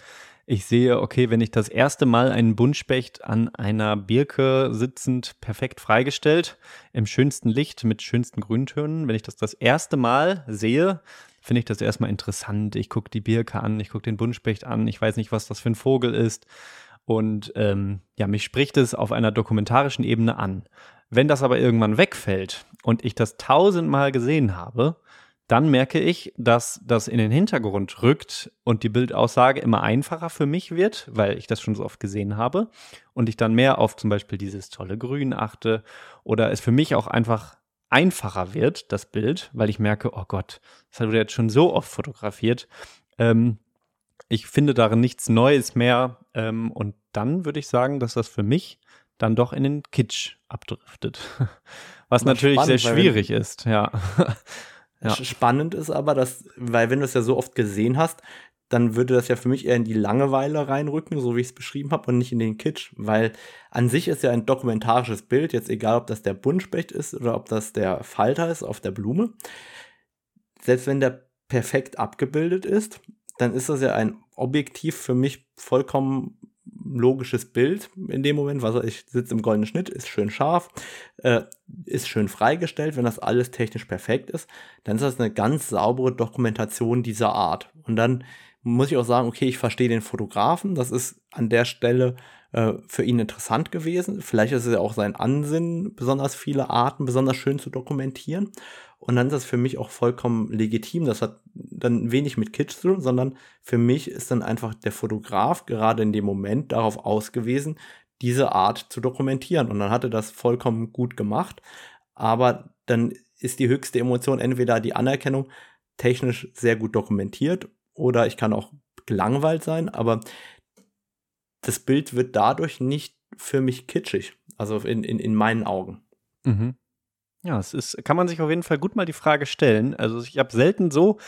ich sehe, okay, wenn ich das erste Mal einen Buntspecht an einer Birke sitzend perfekt freigestellt, im schönsten Licht mit schönsten Grüntönen, wenn ich das das erste Mal sehe, finde ich das erstmal interessant. Ich gucke die Birke an, ich gucke den Buntspecht an, ich weiß nicht, was das für ein Vogel ist. Und ähm, ja, mich spricht es auf einer dokumentarischen Ebene an. Wenn das aber irgendwann wegfällt und ich das tausendmal gesehen habe, dann merke ich, dass das in den Hintergrund rückt und die Bildaussage immer einfacher für mich wird, weil ich das schon so oft gesehen habe und ich dann mehr auf zum Beispiel dieses tolle Grün achte oder es für mich auch einfach einfacher wird, das Bild, weil ich merke, oh Gott, das wurde jetzt schon so oft fotografiert. Ähm, ich finde darin nichts Neues mehr ähm, und dann würde ich sagen, dass das für mich dann doch in den Kitsch abdriftet. (laughs) Was natürlich spannend, sehr schwierig ist, ja. (laughs) Ja. Spannend ist aber, dass, weil wenn du es ja so oft gesehen hast, dann würde das ja für mich eher in die Langeweile reinrücken, so wie ich es beschrieben habe, und nicht in den Kitsch, weil an sich ist ja ein dokumentarisches Bild, jetzt egal, ob das der Buntspecht ist oder ob das der Falter ist auf der Blume. Selbst wenn der perfekt abgebildet ist, dann ist das ja ein objektiv für mich vollkommen logisches Bild in dem Moment. Was ich sitze im goldenen Schnitt, ist schön scharf, äh, ist schön freigestellt. Wenn das alles technisch perfekt ist, dann ist das eine ganz saubere Dokumentation dieser Art. Und dann muss ich auch sagen, okay, ich verstehe den Fotografen. Das ist an der Stelle äh, für ihn interessant gewesen. Vielleicht ist es ja auch sein Ansinn, besonders viele Arten besonders schön zu dokumentieren. Und dann ist das für mich auch vollkommen legitim. Das hat dann wenig mit Kitsch zu tun, sondern für mich ist dann einfach der Fotograf gerade in dem Moment darauf ausgewiesen, diese Art zu dokumentieren. Und dann hat er das vollkommen gut gemacht. Aber dann ist die höchste Emotion entweder die Anerkennung, technisch sehr gut dokumentiert, oder ich kann auch gelangweilt sein, aber das Bild wird dadurch nicht für mich kitschig. Also in, in, in meinen Augen. Mhm. Ja, es ist, kann man sich auf jeden Fall gut mal die Frage stellen. Also ich habe selten so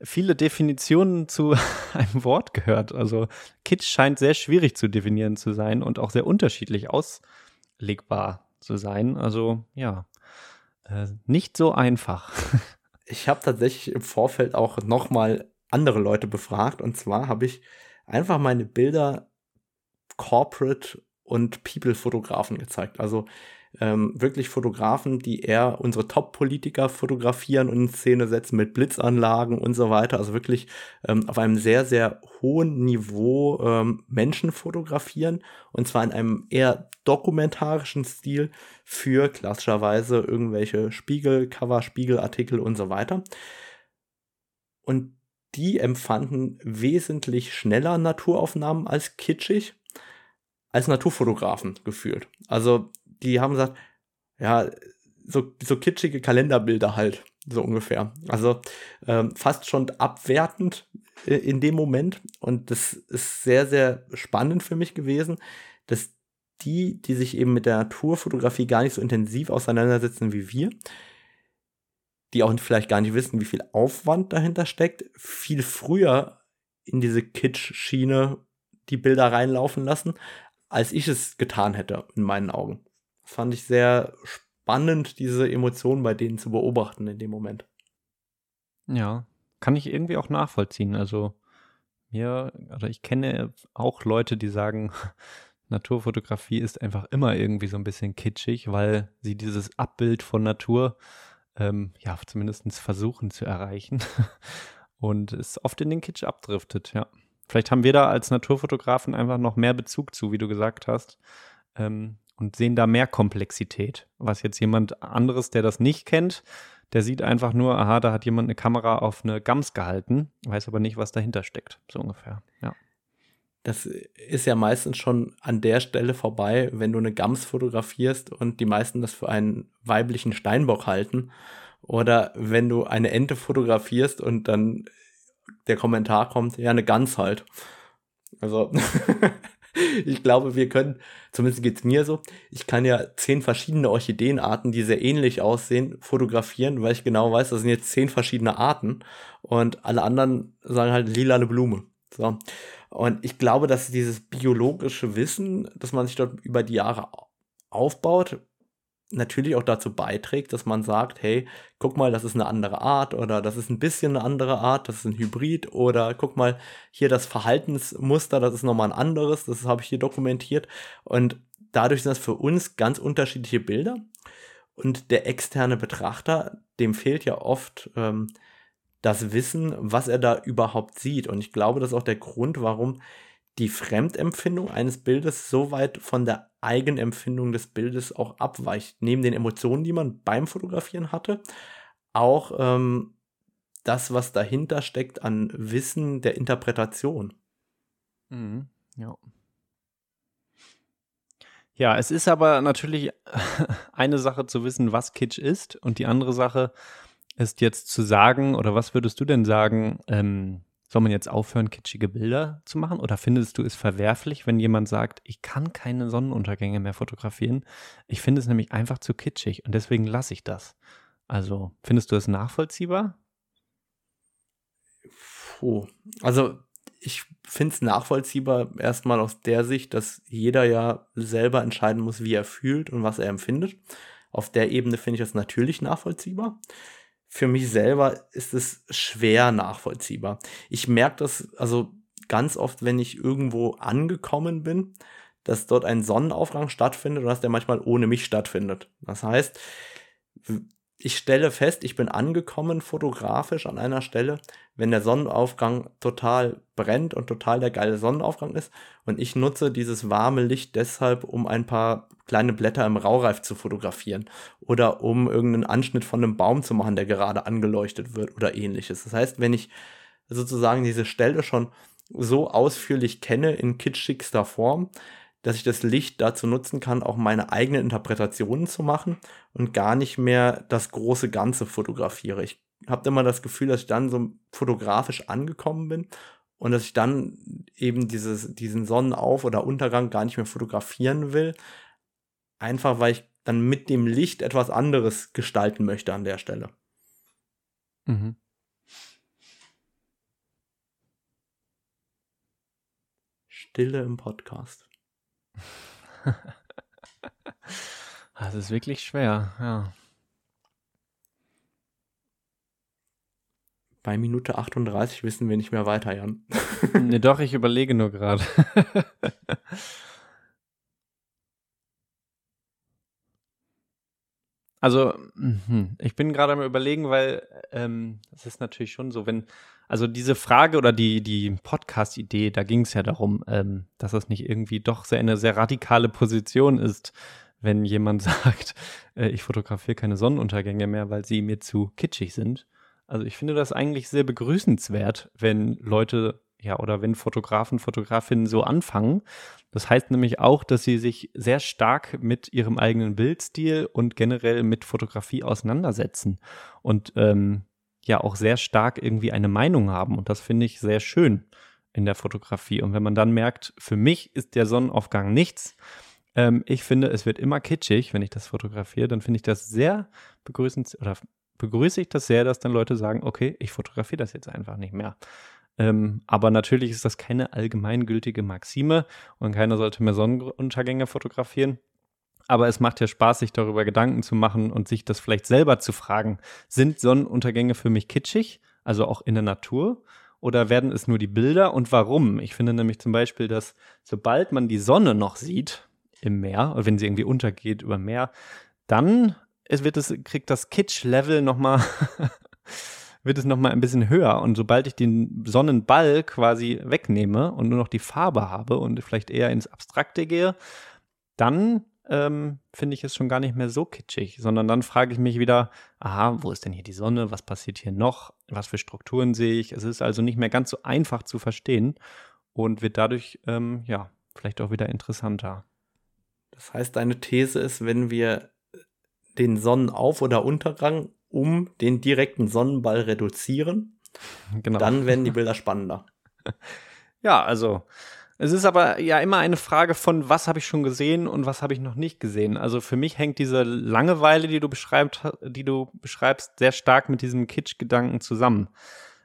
viele Definitionen zu (laughs) einem Wort gehört. Also Kitsch scheint sehr schwierig zu definieren zu sein und auch sehr unterschiedlich auslegbar zu sein. Also ja, äh, nicht so einfach. (laughs) Ich habe tatsächlich im Vorfeld auch noch mal andere Leute befragt und zwar habe ich einfach meine Bilder Corporate und People-Fotografen gezeigt. Also ähm, wirklich Fotografen, die eher unsere Top-Politiker fotografieren und in Szene setzen mit Blitzanlagen und so weiter. Also wirklich ähm, auf einem sehr, sehr hohen Niveau ähm, Menschen fotografieren und zwar in einem eher dokumentarischen Stil für klassischerweise irgendwelche Spiegelcover, Spiegelartikel und so weiter. Und die empfanden wesentlich schneller Naturaufnahmen als kitschig als Naturfotografen gefühlt. Also die haben gesagt, ja, so, so kitschige Kalenderbilder halt, so ungefähr. Also ähm, fast schon abwertend äh, in dem Moment. Und das ist sehr, sehr spannend für mich gewesen, dass die, die sich eben mit der Naturfotografie gar nicht so intensiv auseinandersetzen wie wir, die auch vielleicht gar nicht wissen, wie viel Aufwand dahinter steckt, viel früher in diese Kitsch-Schiene die Bilder reinlaufen lassen, als ich es getan hätte, in meinen Augen. Das fand ich sehr spannend, diese Emotionen bei denen zu beobachten in dem Moment. Ja, kann ich irgendwie auch nachvollziehen. Also mir, oder ich kenne auch Leute, die sagen, (laughs) Naturfotografie ist einfach immer irgendwie so ein bisschen kitschig, weil sie dieses Abbild von Natur ähm, ja zumindest versuchen zu erreichen (laughs) und es oft in den Kitsch abdriftet, ja. Vielleicht haben wir da als Naturfotografen einfach noch mehr Bezug zu, wie du gesagt hast, ähm, und sehen da mehr Komplexität. Was jetzt jemand anderes, der das nicht kennt, der sieht einfach nur, aha, da hat jemand eine Kamera auf eine Gams gehalten, weiß aber nicht, was dahinter steckt, so ungefähr. Ja. Das ist ja meistens schon an der Stelle vorbei, wenn du eine Gams fotografierst und die meisten das für einen weiblichen Steinbock halten. Oder wenn du eine Ente fotografierst und dann der Kommentar kommt, ja, eine Gans halt. Also, (laughs) ich glaube, wir können, zumindest geht es mir so, ich kann ja zehn verschiedene Orchideenarten, die sehr ähnlich aussehen, fotografieren, weil ich genau weiß, das sind jetzt zehn verschiedene Arten und alle anderen sagen halt lila eine Blume. So. Und ich glaube, dass dieses biologische Wissen, das man sich dort über die Jahre aufbaut, natürlich auch dazu beiträgt, dass man sagt, hey, guck mal, das ist eine andere Art oder das ist ein bisschen eine andere Art, das ist ein Hybrid oder guck mal, hier das Verhaltensmuster, das ist nochmal ein anderes, das habe ich hier dokumentiert. Und dadurch sind das für uns ganz unterschiedliche Bilder. Und der externe Betrachter, dem fehlt ja oft ähm, das Wissen, was er da überhaupt sieht und ich glaube, das ist auch der Grund, warum die Fremdempfindung eines Bildes so weit von der Eigenempfindung des Bildes auch abweicht. Neben den Emotionen, die man beim Fotografieren hatte, auch ähm, das, was dahinter steckt an Wissen der Interpretation. Mhm, ja. Ja, es ist aber natürlich (laughs) eine Sache zu wissen, was Kitsch ist, und die andere Sache ist jetzt zu sagen, oder was würdest du denn sagen, ähm, soll man jetzt aufhören, kitschige Bilder zu machen? Oder findest du es verwerflich, wenn jemand sagt, ich kann keine Sonnenuntergänge mehr fotografieren? Ich finde es nämlich einfach zu kitschig und deswegen lasse ich das. Also, findest du es nachvollziehbar? Puh. Also, ich finde es nachvollziehbar erstmal aus der Sicht, dass jeder ja selber entscheiden muss, wie er fühlt und was er empfindet. Auf der Ebene finde ich das natürlich nachvollziehbar für mich selber ist es schwer nachvollziehbar. Ich merke das also ganz oft, wenn ich irgendwo angekommen bin, dass dort ein Sonnenaufgang stattfindet und dass der manchmal ohne mich stattfindet. Das heißt, ich stelle fest, ich bin angekommen fotografisch an einer Stelle, wenn der Sonnenaufgang total brennt und total der geile Sonnenaufgang ist. Und ich nutze dieses warme Licht deshalb, um ein paar kleine Blätter im Raureif zu fotografieren oder um irgendeinen Anschnitt von einem Baum zu machen, der gerade angeleuchtet wird oder ähnliches. Das heißt, wenn ich sozusagen diese Stelle schon so ausführlich kenne in kitschigster Form, dass ich das Licht dazu nutzen kann, auch meine eigenen Interpretationen zu machen und gar nicht mehr das große Ganze fotografiere. Ich habe immer das Gefühl, dass ich dann so fotografisch angekommen bin und dass ich dann eben dieses, diesen Sonnenauf- oder Untergang gar nicht mehr fotografieren will, einfach weil ich dann mit dem Licht etwas anderes gestalten möchte an der Stelle. Mhm. Stille im Podcast. (laughs) das ist wirklich schwer, ja. Bei Minute 38 wissen wir nicht mehr weiter, Jan. nee, doch, ich überlege nur gerade. (laughs) also, mhm, ich bin gerade am überlegen, weil ähm, es ist natürlich schon so, wenn also diese Frage oder die, die Podcast-Idee, da ging es ja darum, ähm, dass das nicht irgendwie doch sehr eine sehr radikale Position ist, wenn jemand (laughs) sagt, äh, ich fotografiere keine Sonnenuntergänge mehr, weil sie mir zu kitschig sind. Also ich finde das eigentlich sehr begrüßenswert, wenn Leute, ja, oder wenn Fotografen, Fotografinnen so anfangen. Das heißt nämlich auch, dass sie sich sehr stark mit ihrem eigenen Bildstil und generell mit Fotografie auseinandersetzen. Und ähm, ja auch sehr stark irgendwie eine Meinung haben. Und das finde ich sehr schön in der Fotografie. Und wenn man dann merkt, für mich ist der Sonnenaufgang nichts, ähm, ich finde, es wird immer kitschig, wenn ich das fotografiere, dann finde ich das sehr begrüßend oder begrüße ich das sehr, dass dann Leute sagen, okay, ich fotografiere das jetzt einfach nicht mehr. Ähm, aber natürlich ist das keine allgemeingültige Maxime und keiner sollte mehr Sonnenuntergänge fotografieren. Aber es macht ja Spaß, sich darüber Gedanken zu machen und sich das vielleicht selber zu fragen. Sind Sonnenuntergänge für mich kitschig, also auch in der Natur? Oder werden es nur die Bilder und warum? Ich finde nämlich zum Beispiel, dass sobald man die Sonne noch sieht im Meer, wenn sie irgendwie untergeht über Meer, dann es wird es, kriegt das Kitsch-Level nochmal (laughs) wird es nochmal ein bisschen höher. Und sobald ich den Sonnenball quasi wegnehme und nur noch die Farbe habe und vielleicht eher ins Abstrakte gehe, dann ähm, finde ich es schon gar nicht mehr so kitschig, sondern dann frage ich mich wieder, aha, wo ist denn hier die Sonne? Was passiert hier noch? Was für Strukturen sehe ich? Es ist also nicht mehr ganz so einfach zu verstehen und wird dadurch, ähm, ja, vielleicht auch wieder interessanter. Das heißt, deine These ist, wenn wir den Sonnenauf- oder Untergang um den direkten Sonnenball reduzieren, genau. dann werden die (laughs) Bilder spannender. Ja, also es ist aber ja immer eine Frage von, was habe ich schon gesehen und was habe ich noch nicht gesehen. Also für mich hängt diese Langeweile, die du beschreibst, die du beschreibst, sehr stark mit diesem Kitsch-Gedanken zusammen.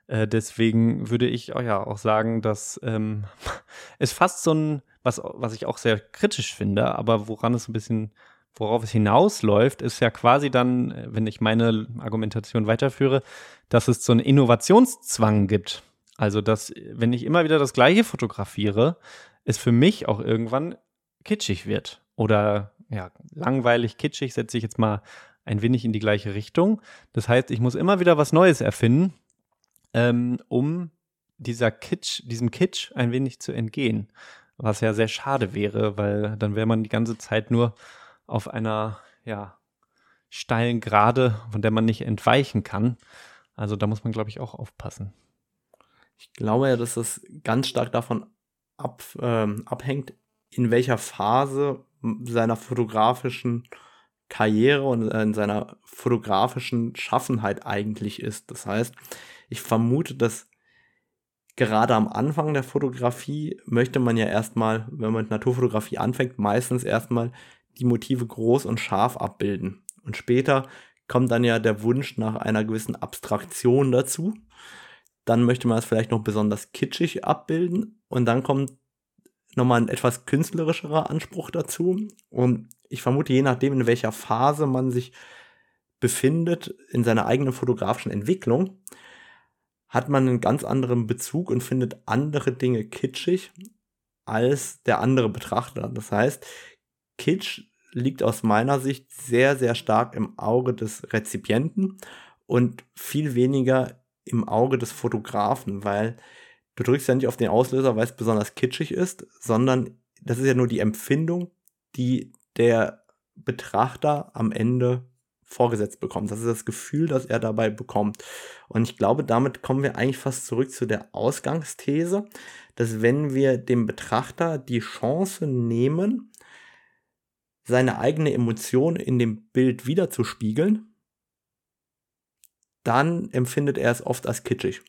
Äh, deswegen würde ich auch, ja auch sagen, dass ähm, (laughs) es fast so ein, was, was ich auch sehr kritisch finde, aber woran es ein bisschen, worauf es hinausläuft, ist ja quasi dann, wenn ich meine Argumentation weiterführe, dass es so einen Innovationszwang gibt. Also, dass, wenn ich immer wieder das Gleiche fotografiere, es für mich auch irgendwann kitschig wird. Oder ja, langweilig, kitschig setze ich jetzt mal ein wenig in die gleiche Richtung. Das heißt, ich muss immer wieder was Neues erfinden, ähm, um dieser Kitsch, diesem Kitsch ein wenig zu entgehen. Was ja sehr schade wäre, weil dann wäre man die ganze Zeit nur auf einer, ja, steilen Gerade, von der man nicht entweichen kann. Also da muss man, glaube ich, auch aufpassen. Ich glaube ja, dass das ganz stark davon ab, ähm, abhängt, in welcher Phase seiner fotografischen Karriere und in seiner fotografischen Schaffenheit eigentlich ist. Das heißt, ich vermute, dass gerade am Anfang der Fotografie möchte man ja erstmal, wenn man mit Naturfotografie anfängt, meistens erstmal die Motive groß und scharf abbilden. Und später kommt dann ja der Wunsch nach einer gewissen Abstraktion dazu. Dann möchte man es vielleicht noch besonders kitschig abbilden und dann kommt nochmal ein etwas künstlerischerer Anspruch dazu. Und ich vermute, je nachdem, in welcher Phase man sich befindet in seiner eigenen fotografischen Entwicklung, hat man einen ganz anderen Bezug und findet andere Dinge kitschig als der andere Betrachter. Das heißt, Kitsch liegt aus meiner Sicht sehr, sehr stark im Auge des Rezipienten und viel weniger im Auge des Fotografen, weil du drückst ja nicht auf den Auslöser, weil es besonders kitschig ist, sondern das ist ja nur die Empfindung, die der Betrachter am Ende vorgesetzt bekommt. Das ist das Gefühl, das er dabei bekommt. Und ich glaube, damit kommen wir eigentlich fast zurück zu der Ausgangsthese, dass wenn wir dem Betrachter die Chance nehmen, seine eigene Emotion in dem Bild wiederzuspiegeln, dann empfindet er es oft als kitschig.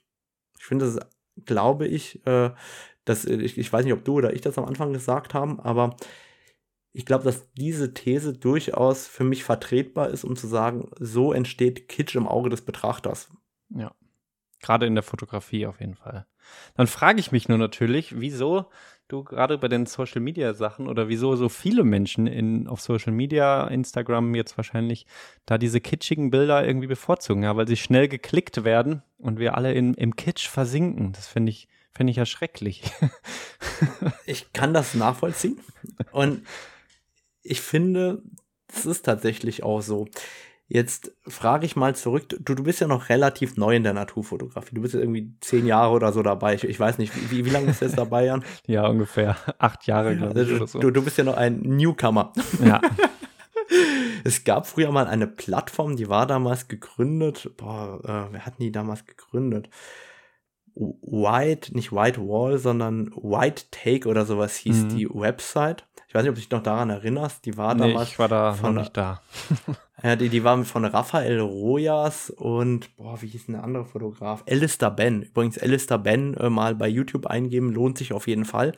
Ich finde, das glaube ich, äh, dass ich, ich weiß nicht, ob du oder ich das am Anfang gesagt haben, aber ich glaube, dass diese These durchaus für mich vertretbar ist, um zu sagen, so entsteht Kitsch im Auge des Betrachters. Ja. Gerade in der Fotografie auf jeden Fall. Dann frage ich mich nur natürlich, wieso du gerade bei den Social Media Sachen oder wieso so viele Menschen in, auf Social Media, Instagram jetzt wahrscheinlich, da diese kitschigen Bilder irgendwie bevorzugen, ja, weil sie schnell geklickt werden und wir alle in, im Kitsch versinken. Das finde ich, finde ich ja schrecklich. (laughs) ich kann das nachvollziehen und ich finde, es ist tatsächlich auch so. Jetzt frage ich mal zurück, du, du bist ja noch relativ neu in der Naturfotografie. Du bist ja irgendwie zehn Jahre oder so dabei. Ich, ich weiß nicht, wie, wie lange bist du jetzt dabei, Jan? (laughs) ja, ungefähr acht Jahre, glaube ich. Also, du, du bist ja noch ein Newcomer. (laughs) Ja. (laughs) es gab früher mal eine Plattform, die war damals gegründet. Boah, äh, wer hat die damals gegründet? White, nicht White Wall, sondern White Take oder sowas hieß mhm. die Website. Ich weiß nicht, ob du dich noch daran erinnerst. Die war nee, damals. Ich war da von, nicht da. Ja, die, die war von Raphael Rojas und, boah, wie hieß denn der andere Fotograf? Alistair Ben. Übrigens, Alistair Ben äh, mal bei YouTube eingeben, lohnt sich auf jeden Fall.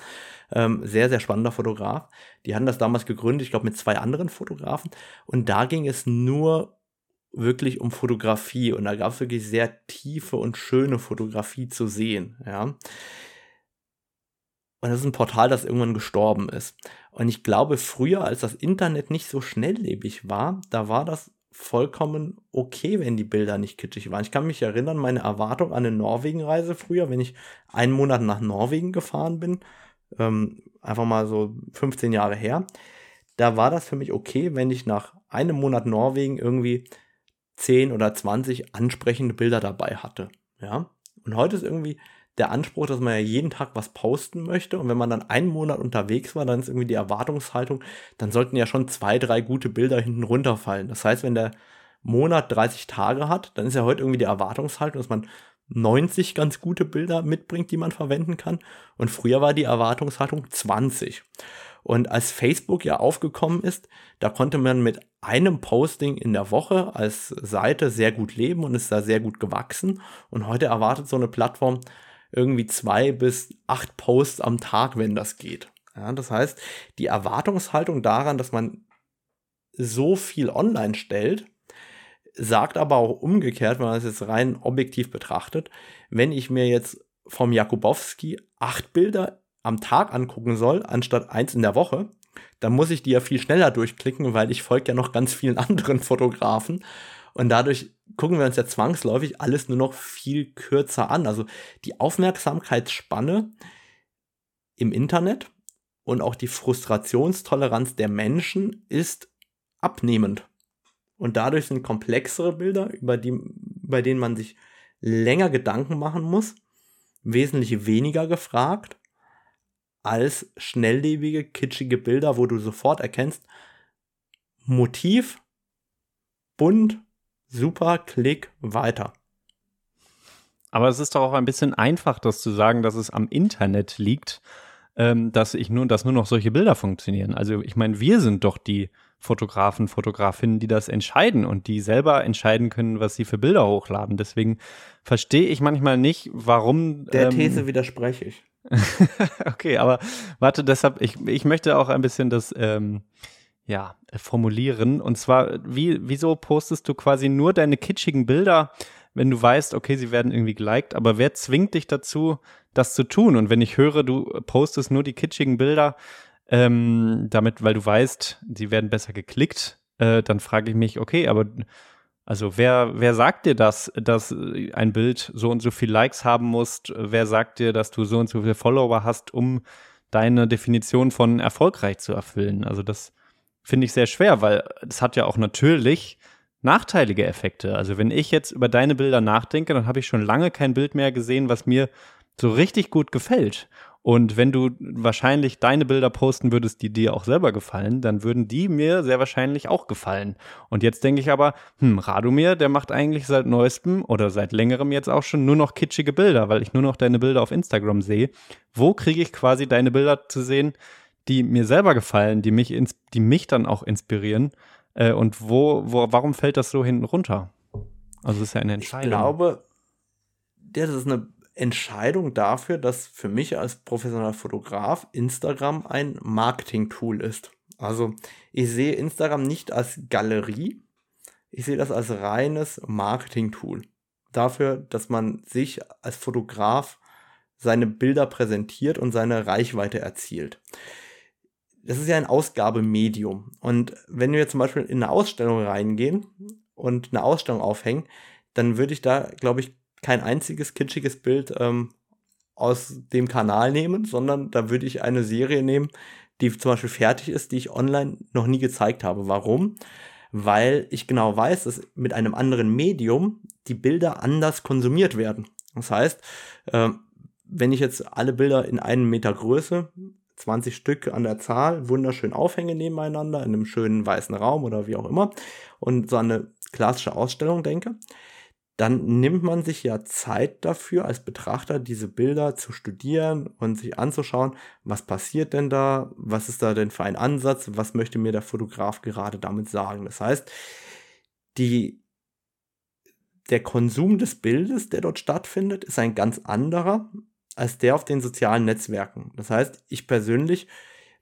Ähm, sehr, sehr spannender Fotograf. Die hatten das damals gegründet, ich glaube, mit zwei anderen Fotografen. Und da ging es nur wirklich um Fotografie. Und da gab es wirklich sehr tiefe und schöne Fotografie zu sehen, ja. Und das ist ein Portal, das irgendwann gestorben ist. Und ich glaube, früher, als das Internet nicht so schnelllebig war, da war das vollkommen okay, wenn die Bilder nicht kitschig waren. Ich kann mich erinnern, meine Erwartung an eine Norwegen-Reise früher, wenn ich einen Monat nach Norwegen gefahren bin, ähm, einfach mal so 15 Jahre her, da war das für mich okay, wenn ich nach einem Monat Norwegen irgendwie 10 oder 20 ansprechende Bilder dabei hatte. Ja. Und heute ist irgendwie der Anspruch, dass man ja jeden Tag was posten möchte. Und wenn man dann einen Monat unterwegs war, dann ist irgendwie die Erwartungshaltung, dann sollten ja schon zwei, drei gute Bilder hinten runterfallen. Das heißt, wenn der Monat 30 Tage hat, dann ist ja heute irgendwie die Erwartungshaltung, dass man 90 ganz gute Bilder mitbringt, die man verwenden kann. Und früher war die Erwartungshaltung 20. Und als Facebook ja aufgekommen ist, da konnte man mit einem Posting in der Woche als Seite sehr gut leben und ist da sehr gut gewachsen. Und heute erwartet so eine Plattform irgendwie zwei bis acht Posts am Tag, wenn das geht. Ja, das heißt, die Erwartungshaltung daran, dass man so viel online stellt, sagt aber auch umgekehrt, wenn man es jetzt rein objektiv betrachtet, wenn ich mir jetzt vom Jakubowski acht Bilder am Tag angucken soll, anstatt eins in der Woche, dann muss ich die ja viel schneller durchklicken, weil ich folge ja noch ganz vielen (laughs) anderen Fotografen. Und dadurch gucken wir uns ja zwangsläufig alles nur noch viel kürzer an. Also die Aufmerksamkeitsspanne im Internet und auch die Frustrationstoleranz der Menschen ist abnehmend. Und dadurch sind komplexere Bilder, über die, bei denen man sich länger Gedanken machen muss, wesentlich weniger gefragt als schnelllebige, kitschige Bilder, wo du sofort erkennst, Motiv, bunt, super, Klick, weiter. Aber es ist doch auch ein bisschen einfach, das zu sagen, dass es am Internet liegt, ähm, dass ich nur, dass nur noch solche Bilder funktionieren. Also ich meine, wir sind doch die Fotografen, Fotografinnen, die das entscheiden und die selber entscheiden können, was sie für Bilder hochladen. Deswegen verstehe ich manchmal nicht, warum. Der ähm, These widerspreche ich. (laughs) okay, aber warte, deshalb, ich, ich möchte auch ein bisschen das ähm, ja, formulieren. Und zwar, wie, wieso postest du quasi nur deine kitschigen Bilder, wenn du weißt, okay, sie werden irgendwie geliked, aber wer zwingt dich dazu, das zu tun? Und wenn ich höre, du postest nur die kitschigen Bilder, ähm, damit, weil du weißt, sie werden besser geklickt, äh, dann frage ich mich, okay, aber also wer, wer sagt dir das, dass ein Bild so und so viel Likes haben muss? Wer sagt dir, dass du so und so viele Follower hast, um deine Definition von erfolgreich zu erfüllen? Also das finde ich sehr schwer, weil es hat ja auch natürlich nachteilige Effekte. Also wenn ich jetzt über deine Bilder nachdenke, dann habe ich schon lange kein Bild mehr gesehen, was mir so richtig gut gefällt. Und wenn du wahrscheinlich deine Bilder posten würdest, die dir auch selber gefallen, dann würden die mir sehr wahrscheinlich auch gefallen. Und jetzt denke ich aber, hm, Radomir, der macht eigentlich seit neuestem oder seit längerem jetzt auch schon nur noch kitschige Bilder, weil ich nur noch deine Bilder auf Instagram sehe. Wo kriege ich quasi deine Bilder zu sehen, die mir selber gefallen, die mich, ins, die mich dann auch inspirieren? Äh, und wo, wo, warum fällt das so hinten runter? Also, das ist ja eine Entscheidung. Ich glaube, das ist eine Entscheidung dafür, dass für mich als professioneller Fotograf Instagram ein Marketing-Tool ist. Also ich sehe Instagram nicht als Galerie, ich sehe das als reines Marketing-Tool. Dafür, dass man sich als Fotograf seine Bilder präsentiert und seine Reichweite erzielt. Das ist ja ein Ausgabemedium. Und wenn wir zum Beispiel in eine Ausstellung reingehen und eine Ausstellung aufhängen, dann würde ich da, glaube ich, kein einziges kitschiges Bild ähm, aus dem Kanal nehmen, sondern da würde ich eine Serie nehmen, die zum Beispiel fertig ist, die ich online noch nie gezeigt habe. Warum? Weil ich genau weiß, dass mit einem anderen Medium die Bilder anders konsumiert werden. Das heißt, äh, wenn ich jetzt alle Bilder in einem Meter Größe, 20 Stück an der Zahl, wunderschön aufhänge nebeneinander in einem schönen weißen Raum oder wie auch immer und so eine klassische Ausstellung denke, dann nimmt man sich ja Zeit dafür, als Betrachter diese Bilder zu studieren und sich anzuschauen, was passiert denn da, was ist da denn für ein Ansatz, was möchte mir der Fotograf gerade damit sagen. Das heißt, die, der Konsum des Bildes, der dort stattfindet, ist ein ganz anderer als der auf den sozialen Netzwerken. Das heißt, ich persönlich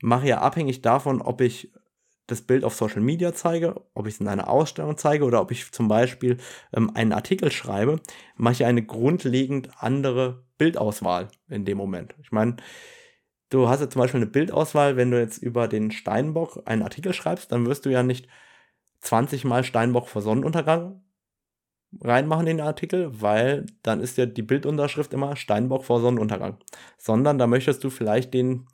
mache ja abhängig davon, ob ich das Bild auf Social Media zeige, ob ich es in einer Ausstellung zeige oder ob ich zum Beispiel ähm, einen Artikel schreibe, mache ich eine grundlegend andere Bildauswahl in dem Moment. Ich meine, du hast ja zum Beispiel eine Bildauswahl, wenn du jetzt über den Steinbock einen Artikel schreibst, dann wirst du ja nicht 20 Mal Steinbock vor Sonnenuntergang reinmachen in den Artikel, weil dann ist ja die Bildunterschrift immer Steinbock vor Sonnenuntergang. Sondern da möchtest du vielleicht den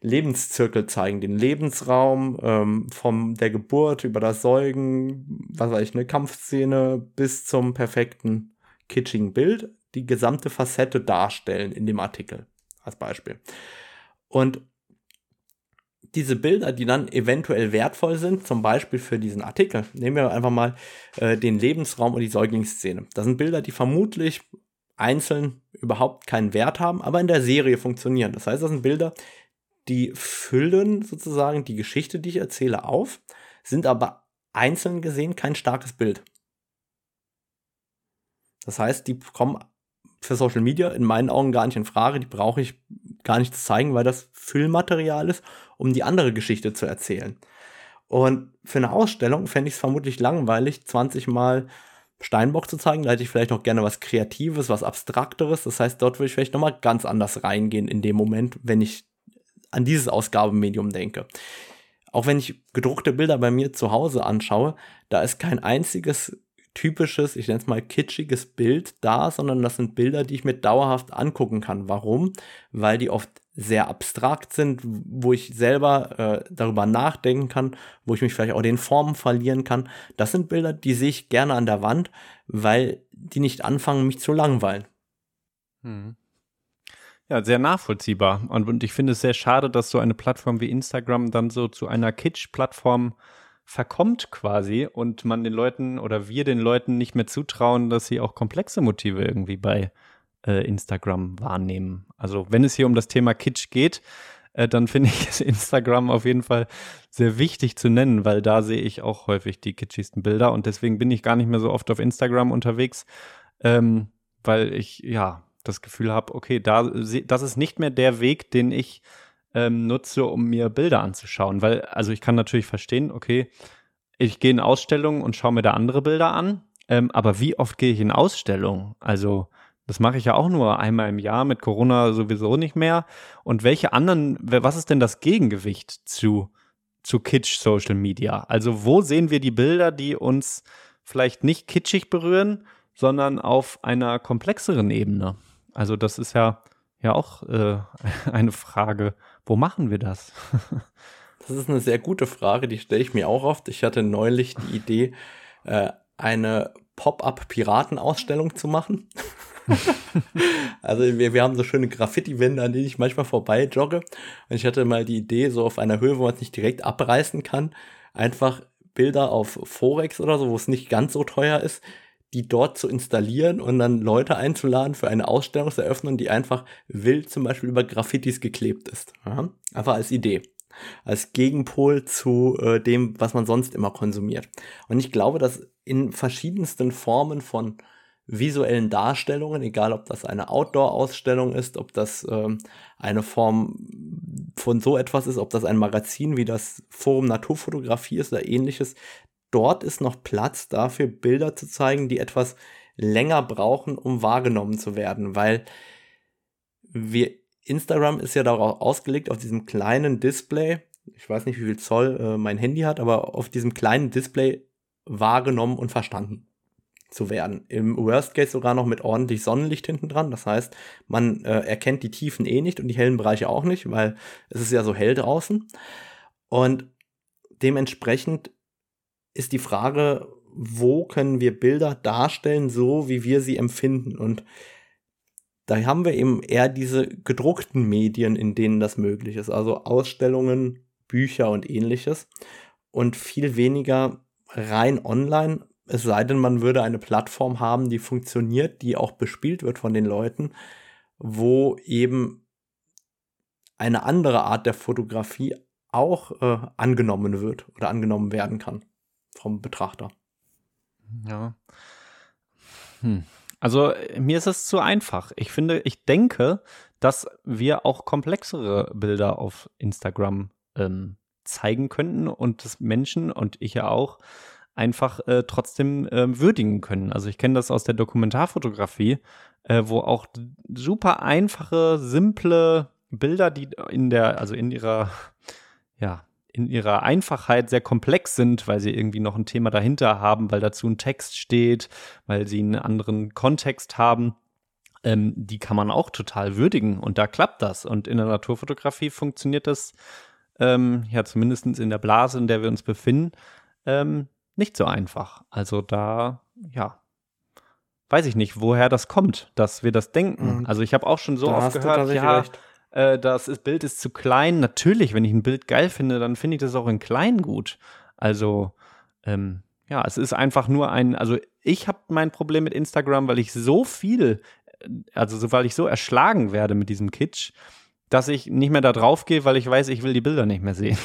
Lebenszirkel zeigen, den Lebensraum ähm, von der Geburt über das Säugen, was weiß ich, eine Kampfszene bis zum perfekten kitschigen Bild, die gesamte Facette darstellen in dem Artikel als Beispiel. Und diese Bilder, die dann eventuell wertvoll sind, zum Beispiel für diesen Artikel, nehmen wir einfach mal äh, den Lebensraum und die Säuglingsszene. Das sind Bilder, die vermutlich einzeln überhaupt keinen Wert haben, aber in der Serie funktionieren. Das heißt, das sind Bilder, die füllen sozusagen die Geschichte, die ich erzähle, auf, sind aber einzeln gesehen kein starkes Bild. Das heißt, die kommen für Social Media in meinen Augen gar nicht in Frage. Die brauche ich gar nicht zu zeigen, weil das Füllmaterial ist, um die andere Geschichte zu erzählen. Und für eine Ausstellung fände ich es vermutlich langweilig, 20 Mal Steinbock zu zeigen. Da hätte ich vielleicht noch gerne was Kreatives, was Abstrakteres. Das heißt, dort würde ich vielleicht nochmal ganz anders reingehen in dem Moment, wenn ich an dieses Ausgabemedium denke. Auch wenn ich gedruckte Bilder bei mir zu Hause anschaue, da ist kein einziges typisches, ich nenne es mal kitschiges Bild da, sondern das sind Bilder, die ich mir dauerhaft angucken kann. Warum? Weil die oft sehr abstrakt sind, wo ich selber äh, darüber nachdenken kann, wo ich mich vielleicht auch den Formen verlieren kann. Das sind Bilder, die sehe ich gerne an der Wand, weil die nicht anfangen, mich zu langweilen. Hm. Ja, sehr nachvollziehbar. Und, und ich finde es sehr schade, dass so eine Plattform wie Instagram dann so zu einer Kitsch-Plattform verkommt quasi und man den Leuten oder wir den Leuten nicht mehr zutrauen, dass sie auch komplexe Motive irgendwie bei äh, Instagram wahrnehmen. Also wenn es hier um das Thema Kitsch geht, äh, dann finde ich es (laughs) Instagram auf jeden Fall sehr wichtig zu nennen, weil da sehe ich auch häufig die kitschigsten Bilder und deswegen bin ich gar nicht mehr so oft auf Instagram unterwegs, ähm, weil ich ja das Gefühl habe, okay, da, das ist nicht mehr der Weg, den ich ähm, nutze, um mir Bilder anzuschauen. Weil, also ich kann natürlich verstehen, okay, ich gehe in Ausstellungen und schaue mir da andere Bilder an, ähm, aber wie oft gehe ich in Ausstellungen? Also das mache ich ja auch nur einmal im Jahr, mit Corona sowieso nicht mehr. Und welche anderen, was ist denn das Gegengewicht zu, zu Kitsch Social Media? Also wo sehen wir die Bilder, die uns vielleicht nicht kitschig berühren, sondern auf einer komplexeren Ebene? Also das ist ja, ja auch äh, (laughs) eine Frage, wo machen wir das? das ist eine sehr gute Frage, die stelle ich mir auch oft. Ich hatte neulich die Idee, äh, eine Pop-up-Piratenausstellung zu machen. (laughs) also wir, wir haben so schöne Graffiti-Wände, an denen ich manchmal vorbei jogge. Und ich hatte mal die Idee, so auf einer Höhe, wo man es nicht direkt abreißen kann, einfach Bilder auf Forex oder so, wo es nicht ganz so teuer ist, die dort zu installieren und dann Leute einzuladen für eine Ausstellungseröffnung, die einfach wild zum Beispiel über Graffitis geklebt ist. Ja? Einfach als Idee. Als Gegenpol zu äh, dem, was man sonst immer konsumiert. Und ich glaube, dass in verschiedensten Formen von visuellen Darstellungen, egal ob das eine Outdoor-Ausstellung ist, ob das ähm, eine Form von so etwas ist, ob das ein Magazin wie das Forum Naturfotografie ist oder ähnliches, dort ist noch Platz dafür, Bilder zu zeigen, die etwas länger brauchen, um wahrgenommen zu werden, weil wir Instagram ist ja darauf ausgelegt, auf diesem kleinen Display, ich weiß nicht, wie viel Zoll äh, mein Handy hat, aber auf diesem kleinen Display wahrgenommen und verstanden zu werden. Im Worst Case sogar noch mit ordentlich Sonnenlicht hinten dran. Das heißt, man äh, erkennt die Tiefen eh nicht und die hellen Bereiche auch nicht, weil es ist ja so hell draußen. Und dementsprechend ist die Frage, wo können wir Bilder darstellen, so wie wir sie empfinden. Und da haben wir eben eher diese gedruckten Medien, in denen das möglich ist. Also Ausstellungen, Bücher und ähnliches. Und viel weniger rein online, es sei denn, man würde eine Plattform haben, die funktioniert, die auch bespielt wird von den Leuten, wo eben eine andere Art der Fotografie auch äh, angenommen wird oder angenommen werden kann vom Betrachter. Ja. Hm. Also mir ist es zu einfach. Ich finde, ich denke, dass wir auch komplexere Bilder auf Instagram ähm, zeigen könnten und das Menschen und ich ja auch einfach äh, trotzdem äh, würdigen können. Also ich kenne das aus der Dokumentarfotografie, äh, wo auch super einfache, simple Bilder, die in der, also in ihrer, ja, in ihrer Einfachheit sehr komplex sind, weil sie irgendwie noch ein Thema dahinter haben, weil dazu ein Text steht, weil sie einen anderen Kontext haben. Ähm, die kann man auch total würdigen und da klappt das. Und in der Naturfotografie funktioniert das ähm, ja zumindest in der Blase, in der wir uns befinden, ähm, nicht so einfach. Also da, ja, weiß ich nicht, woher das kommt, dass wir das denken. Mhm. Also ich habe auch schon so da oft gehört, ja, recht äh, das Bild ist zu klein. Natürlich, wenn ich ein Bild geil finde, dann finde ich das auch in klein gut. Also, ähm, ja, es ist einfach nur ein, also ich habe mein Problem mit Instagram, weil ich so viel, äh, also so, weil ich so erschlagen werde mit diesem Kitsch, dass ich nicht mehr da drauf gehe, weil ich weiß, ich will die Bilder nicht mehr sehen.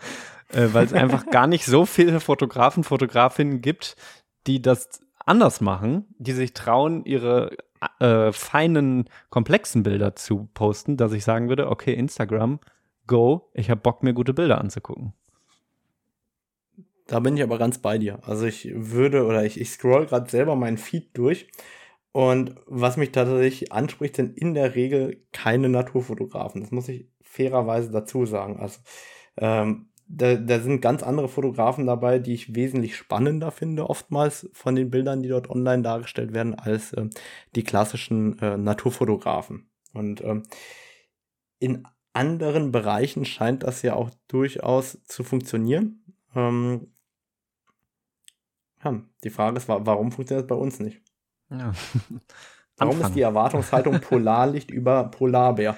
(laughs) äh, weil es einfach gar nicht so viele Fotografen, Fotografinnen gibt, die das anders machen, die sich trauen, ihre äh, feinen, komplexen Bilder zu posten, dass ich sagen würde, okay, Instagram, go, ich habe Bock, mir gute Bilder anzugucken. Da bin ich aber ganz bei dir. Also ich würde oder ich, ich scroll gerade selber meinen Feed durch und was mich tatsächlich anspricht, sind in der Regel keine Naturfotografen. Das muss ich fairerweise dazu sagen. Also ähm, da, da sind ganz andere Fotografen dabei, die ich wesentlich spannender finde, oftmals von den Bildern, die dort online dargestellt werden, als äh, die klassischen äh, Naturfotografen. Und ähm, in anderen Bereichen scheint das ja auch durchaus zu funktionieren. Ähm, ja, die Frage ist, warum funktioniert das bei uns nicht? Ja. (laughs) Warum ist die Erwartungshaltung (laughs) Polarlicht über Polarbär?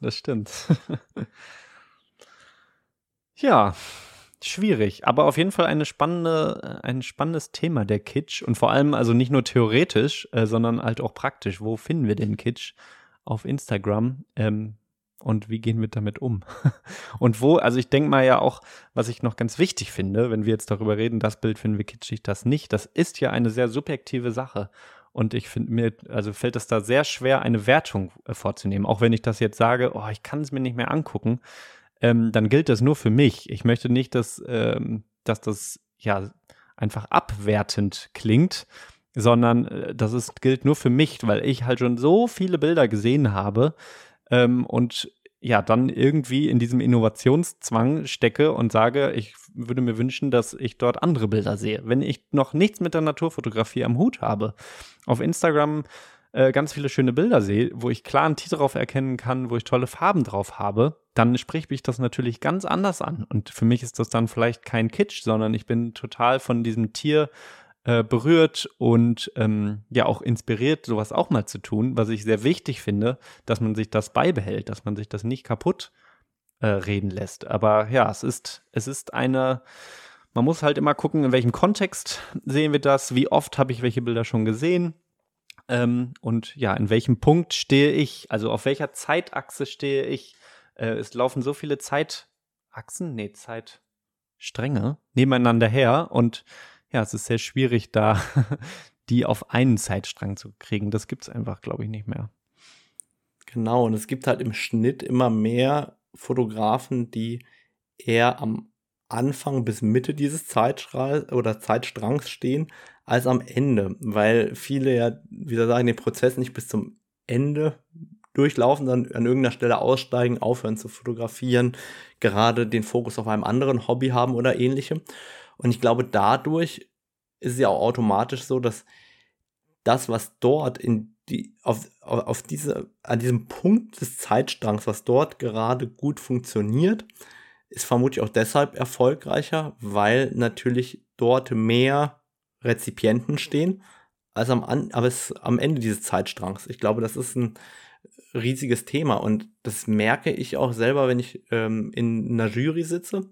das stimmt. (laughs) Ja, schwierig, aber auf jeden Fall eine spannende, ein spannendes Thema, der Kitsch. Und vor allem also nicht nur theoretisch, äh, sondern halt auch praktisch. Wo finden wir den Kitsch? Auf Instagram. Ähm, und wie gehen wir damit um? (laughs) und wo, also ich denke mal ja auch, was ich noch ganz wichtig finde, wenn wir jetzt darüber reden, das Bild finden wir kitschig, das nicht, das ist ja eine sehr subjektive Sache. Und ich finde mir, also fällt es da sehr schwer, eine Wertung äh, vorzunehmen. Auch wenn ich das jetzt sage, oh, ich kann es mir nicht mehr angucken ähm, dann gilt das nur für mich. Ich möchte nicht, dass, ähm, dass das ja einfach abwertend klingt, sondern äh, das ist, gilt nur für mich, weil ich halt schon so viele Bilder gesehen habe ähm, und ja, dann irgendwie in diesem Innovationszwang stecke und sage, ich würde mir wünschen, dass ich dort andere Bilder sehe. Wenn ich noch nichts mit der Naturfotografie am Hut habe, auf Instagram äh, ganz viele schöne Bilder sehe, wo ich klar einen Titel drauf erkennen kann, wo ich tolle Farben drauf habe, dann spricht mich das natürlich ganz anders an. Und für mich ist das dann vielleicht kein Kitsch, sondern ich bin total von diesem Tier äh, berührt und ähm, ja auch inspiriert, sowas auch mal zu tun, was ich sehr wichtig finde, dass man sich das beibehält, dass man sich das nicht kaputt äh, reden lässt. Aber ja, es ist, es ist eine, man muss halt immer gucken, in welchem Kontext sehen wir das, wie oft habe ich welche Bilder schon gesehen ähm, und ja, in welchem Punkt stehe ich? Also auf welcher Zeitachse stehe ich? Äh, es laufen so viele Zeitachsen, nee, Zeitstränge nebeneinander her und ja, es ist sehr schwierig, da (laughs) die auf einen Zeitstrang zu kriegen. Das gibt es einfach, glaube ich, nicht mehr. Genau, und es gibt halt im Schnitt immer mehr Fotografen, die eher am Anfang bis Mitte dieses Zeitstrahl oder Zeitstrangs stehen, als am Ende, weil viele ja, wie soll sagen, den Prozess nicht bis zum Ende durchlaufen, dann an irgendeiner Stelle aussteigen, aufhören zu fotografieren, gerade den Fokus auf einem anderen Hobby haben oder ähnlichem. Und ich glaube, dadurch ist es ja auch automatisch so, dass das, was dort in die, auf, auf diese, an diesem Punkt des Zeitstrangs, was dort gerade gut funktioniert, ist vermutlich auch deshalb erfolgreicher, weil natürlich dort mehr Rezipienten stehen, als am, an, aber es, am Ende dieses Zeitstrangs. Ich glaube, das ist ein riesiges Thema und das merke ich auch selber, wenn ich ähm, in einer Jury sitze,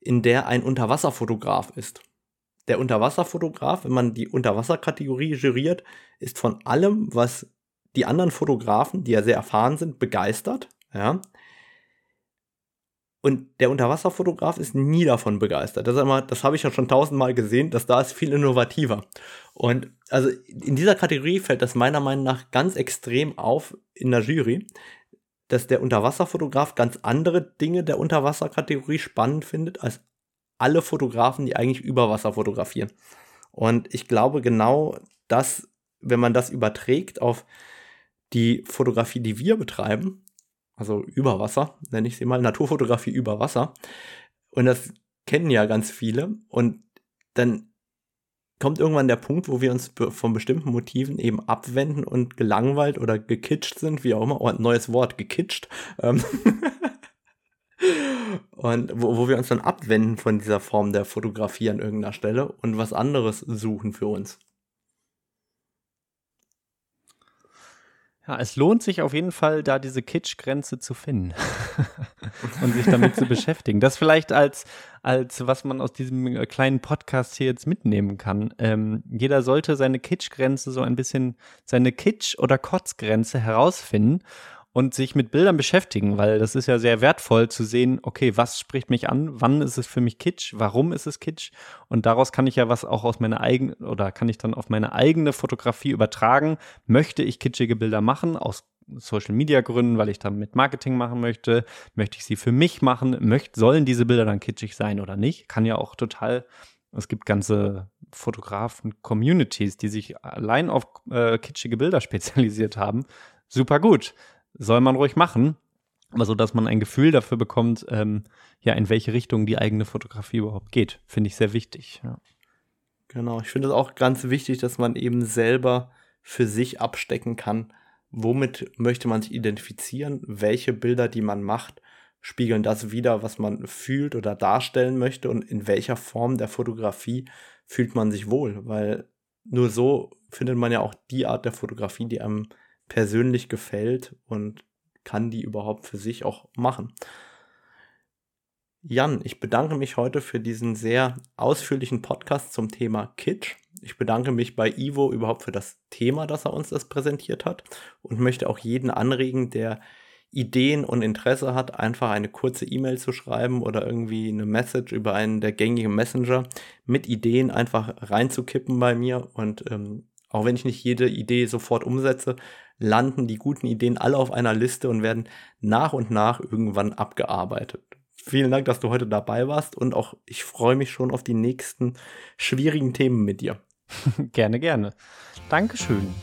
in der ein Unterwasserfotograf ist. Der Unterwasserfotograf, wenn man die Unterwasserkategorie juriert, ist von allem, was die anderen Fotografen, die ja sehr erfahren sind, begeistert. Ja, und der Unterwasserfotograf ist nie davon begeistert. Das, das habe ich ja schon tausendmal gesehen, dass da ist viel innovativer. Und also in dieser Kategorie fällt das meiner Meinung nach ganz extrem auf in der Jury, dass der Unterwasserfotograf ganz andere Dinge der Unterwasserkategorie spannend findet als alle Fotografen, die eigentlich über Wasser fotografieren. Und ich glaube genau, dass, wenn man das überträgt auf die Fotografie, die wir betreiben, also über Wasser, nenne ich sie mal, Naturfotografie über Wasser. Und das kennen ja ganz viele. Und dann kommt irgendwann der Punkt, wo wir uns von bestimmten Motiven eben abwenden und gelangweilt oder gekitscht sind, wie auch immer. Oh, ein neues Wort, gekitscht. Ähm (laughs) und wo, wo wir uns dann abwenden von dieser Form der Fotografie an irgendeiner Stelle und was anderes suchen für uns. Ja, es lohnt sich auf jeden Fall, da diese Kitsch-Grenze zu finden (laughs) und sich damit zu beschäftigen. Das vielleicht als, als was man aus diesem äh, kleinen Podcast hier jetzt mitnehmen kann. Ähm, jeder sollte seine Kitsch-Grenze so ein bisschen, seine Kitsch- oder Kotz-Grenze herausfinden und sich mit Bildern beschäftigen, weil das ist ja sehr wertvoll zu sehen, okay, was spricht mich an, wann ist es für mich Kitsch, warum ist es Kitsch und daraus kann ich ja was auch aus meiner eigenen oder kann ich dann auf meine eigene Fotografie übertragen. Möchte ich kitschige Bilder machen aus Social Media Gründen, weil ich damit Marketing machen möchte, möchte ich sie für mich machen, möchte, sollen diese Bilder dann kitschig sein oder nicht? Kann ja auch total es gibt ganze Fotografen-Communities, die sich allein auf äh, kitschige Bilder (laughs) spezialisiert haben. Super gut soll man ruhig machen, aber so, dass man ein Gefühl dafür bekommt, ähm, ja, in welche Richtung die eigene Fotografie überhaupt geht, finde ich sehr wichtig. Ja. Genau, ich finde es auch ganz wichtig, dass man eben selber für sich abstecken kann, womit möchte man sich identifizieren, welche Bilder, die man macht, spiegeln das wieder, was man fühlt oder darstellen möchte und in welcher Form der Fotografie fühlt man sich wohl, weil nur so findet man ja auch die Art der Fotografie, die einem persönlich gefällt und kann die überhaupt für sich auch machen. Jan, ich bedanke mich heute für diesen sehr ausführlichen Podcast zum Thema Kitsch. Ich bedanke mich bei Ivo überhaupt für das Thema, dass er uns das präsentiert hat und möchte auch jeden anregen, der Ideen und Interesse hat, einfach eine kurze E-Mail zu schreiben oder irgendwie eine Message über einen der gängigen Messenger mit Ideen einfach reinzukippen bei mir und ähm, auch wenn ich nicht jede Idee sofort umsetze, landen die guten Ideen alle auf einer Liste und werden nach und nach irgendwann abgearbeitet. Vielen Dank, dass du heute dabei warst und auch ich freue mich schon auf die nächsten schwierigen Themen mit dir. (laughs) gerne, gerne. Dankeschön.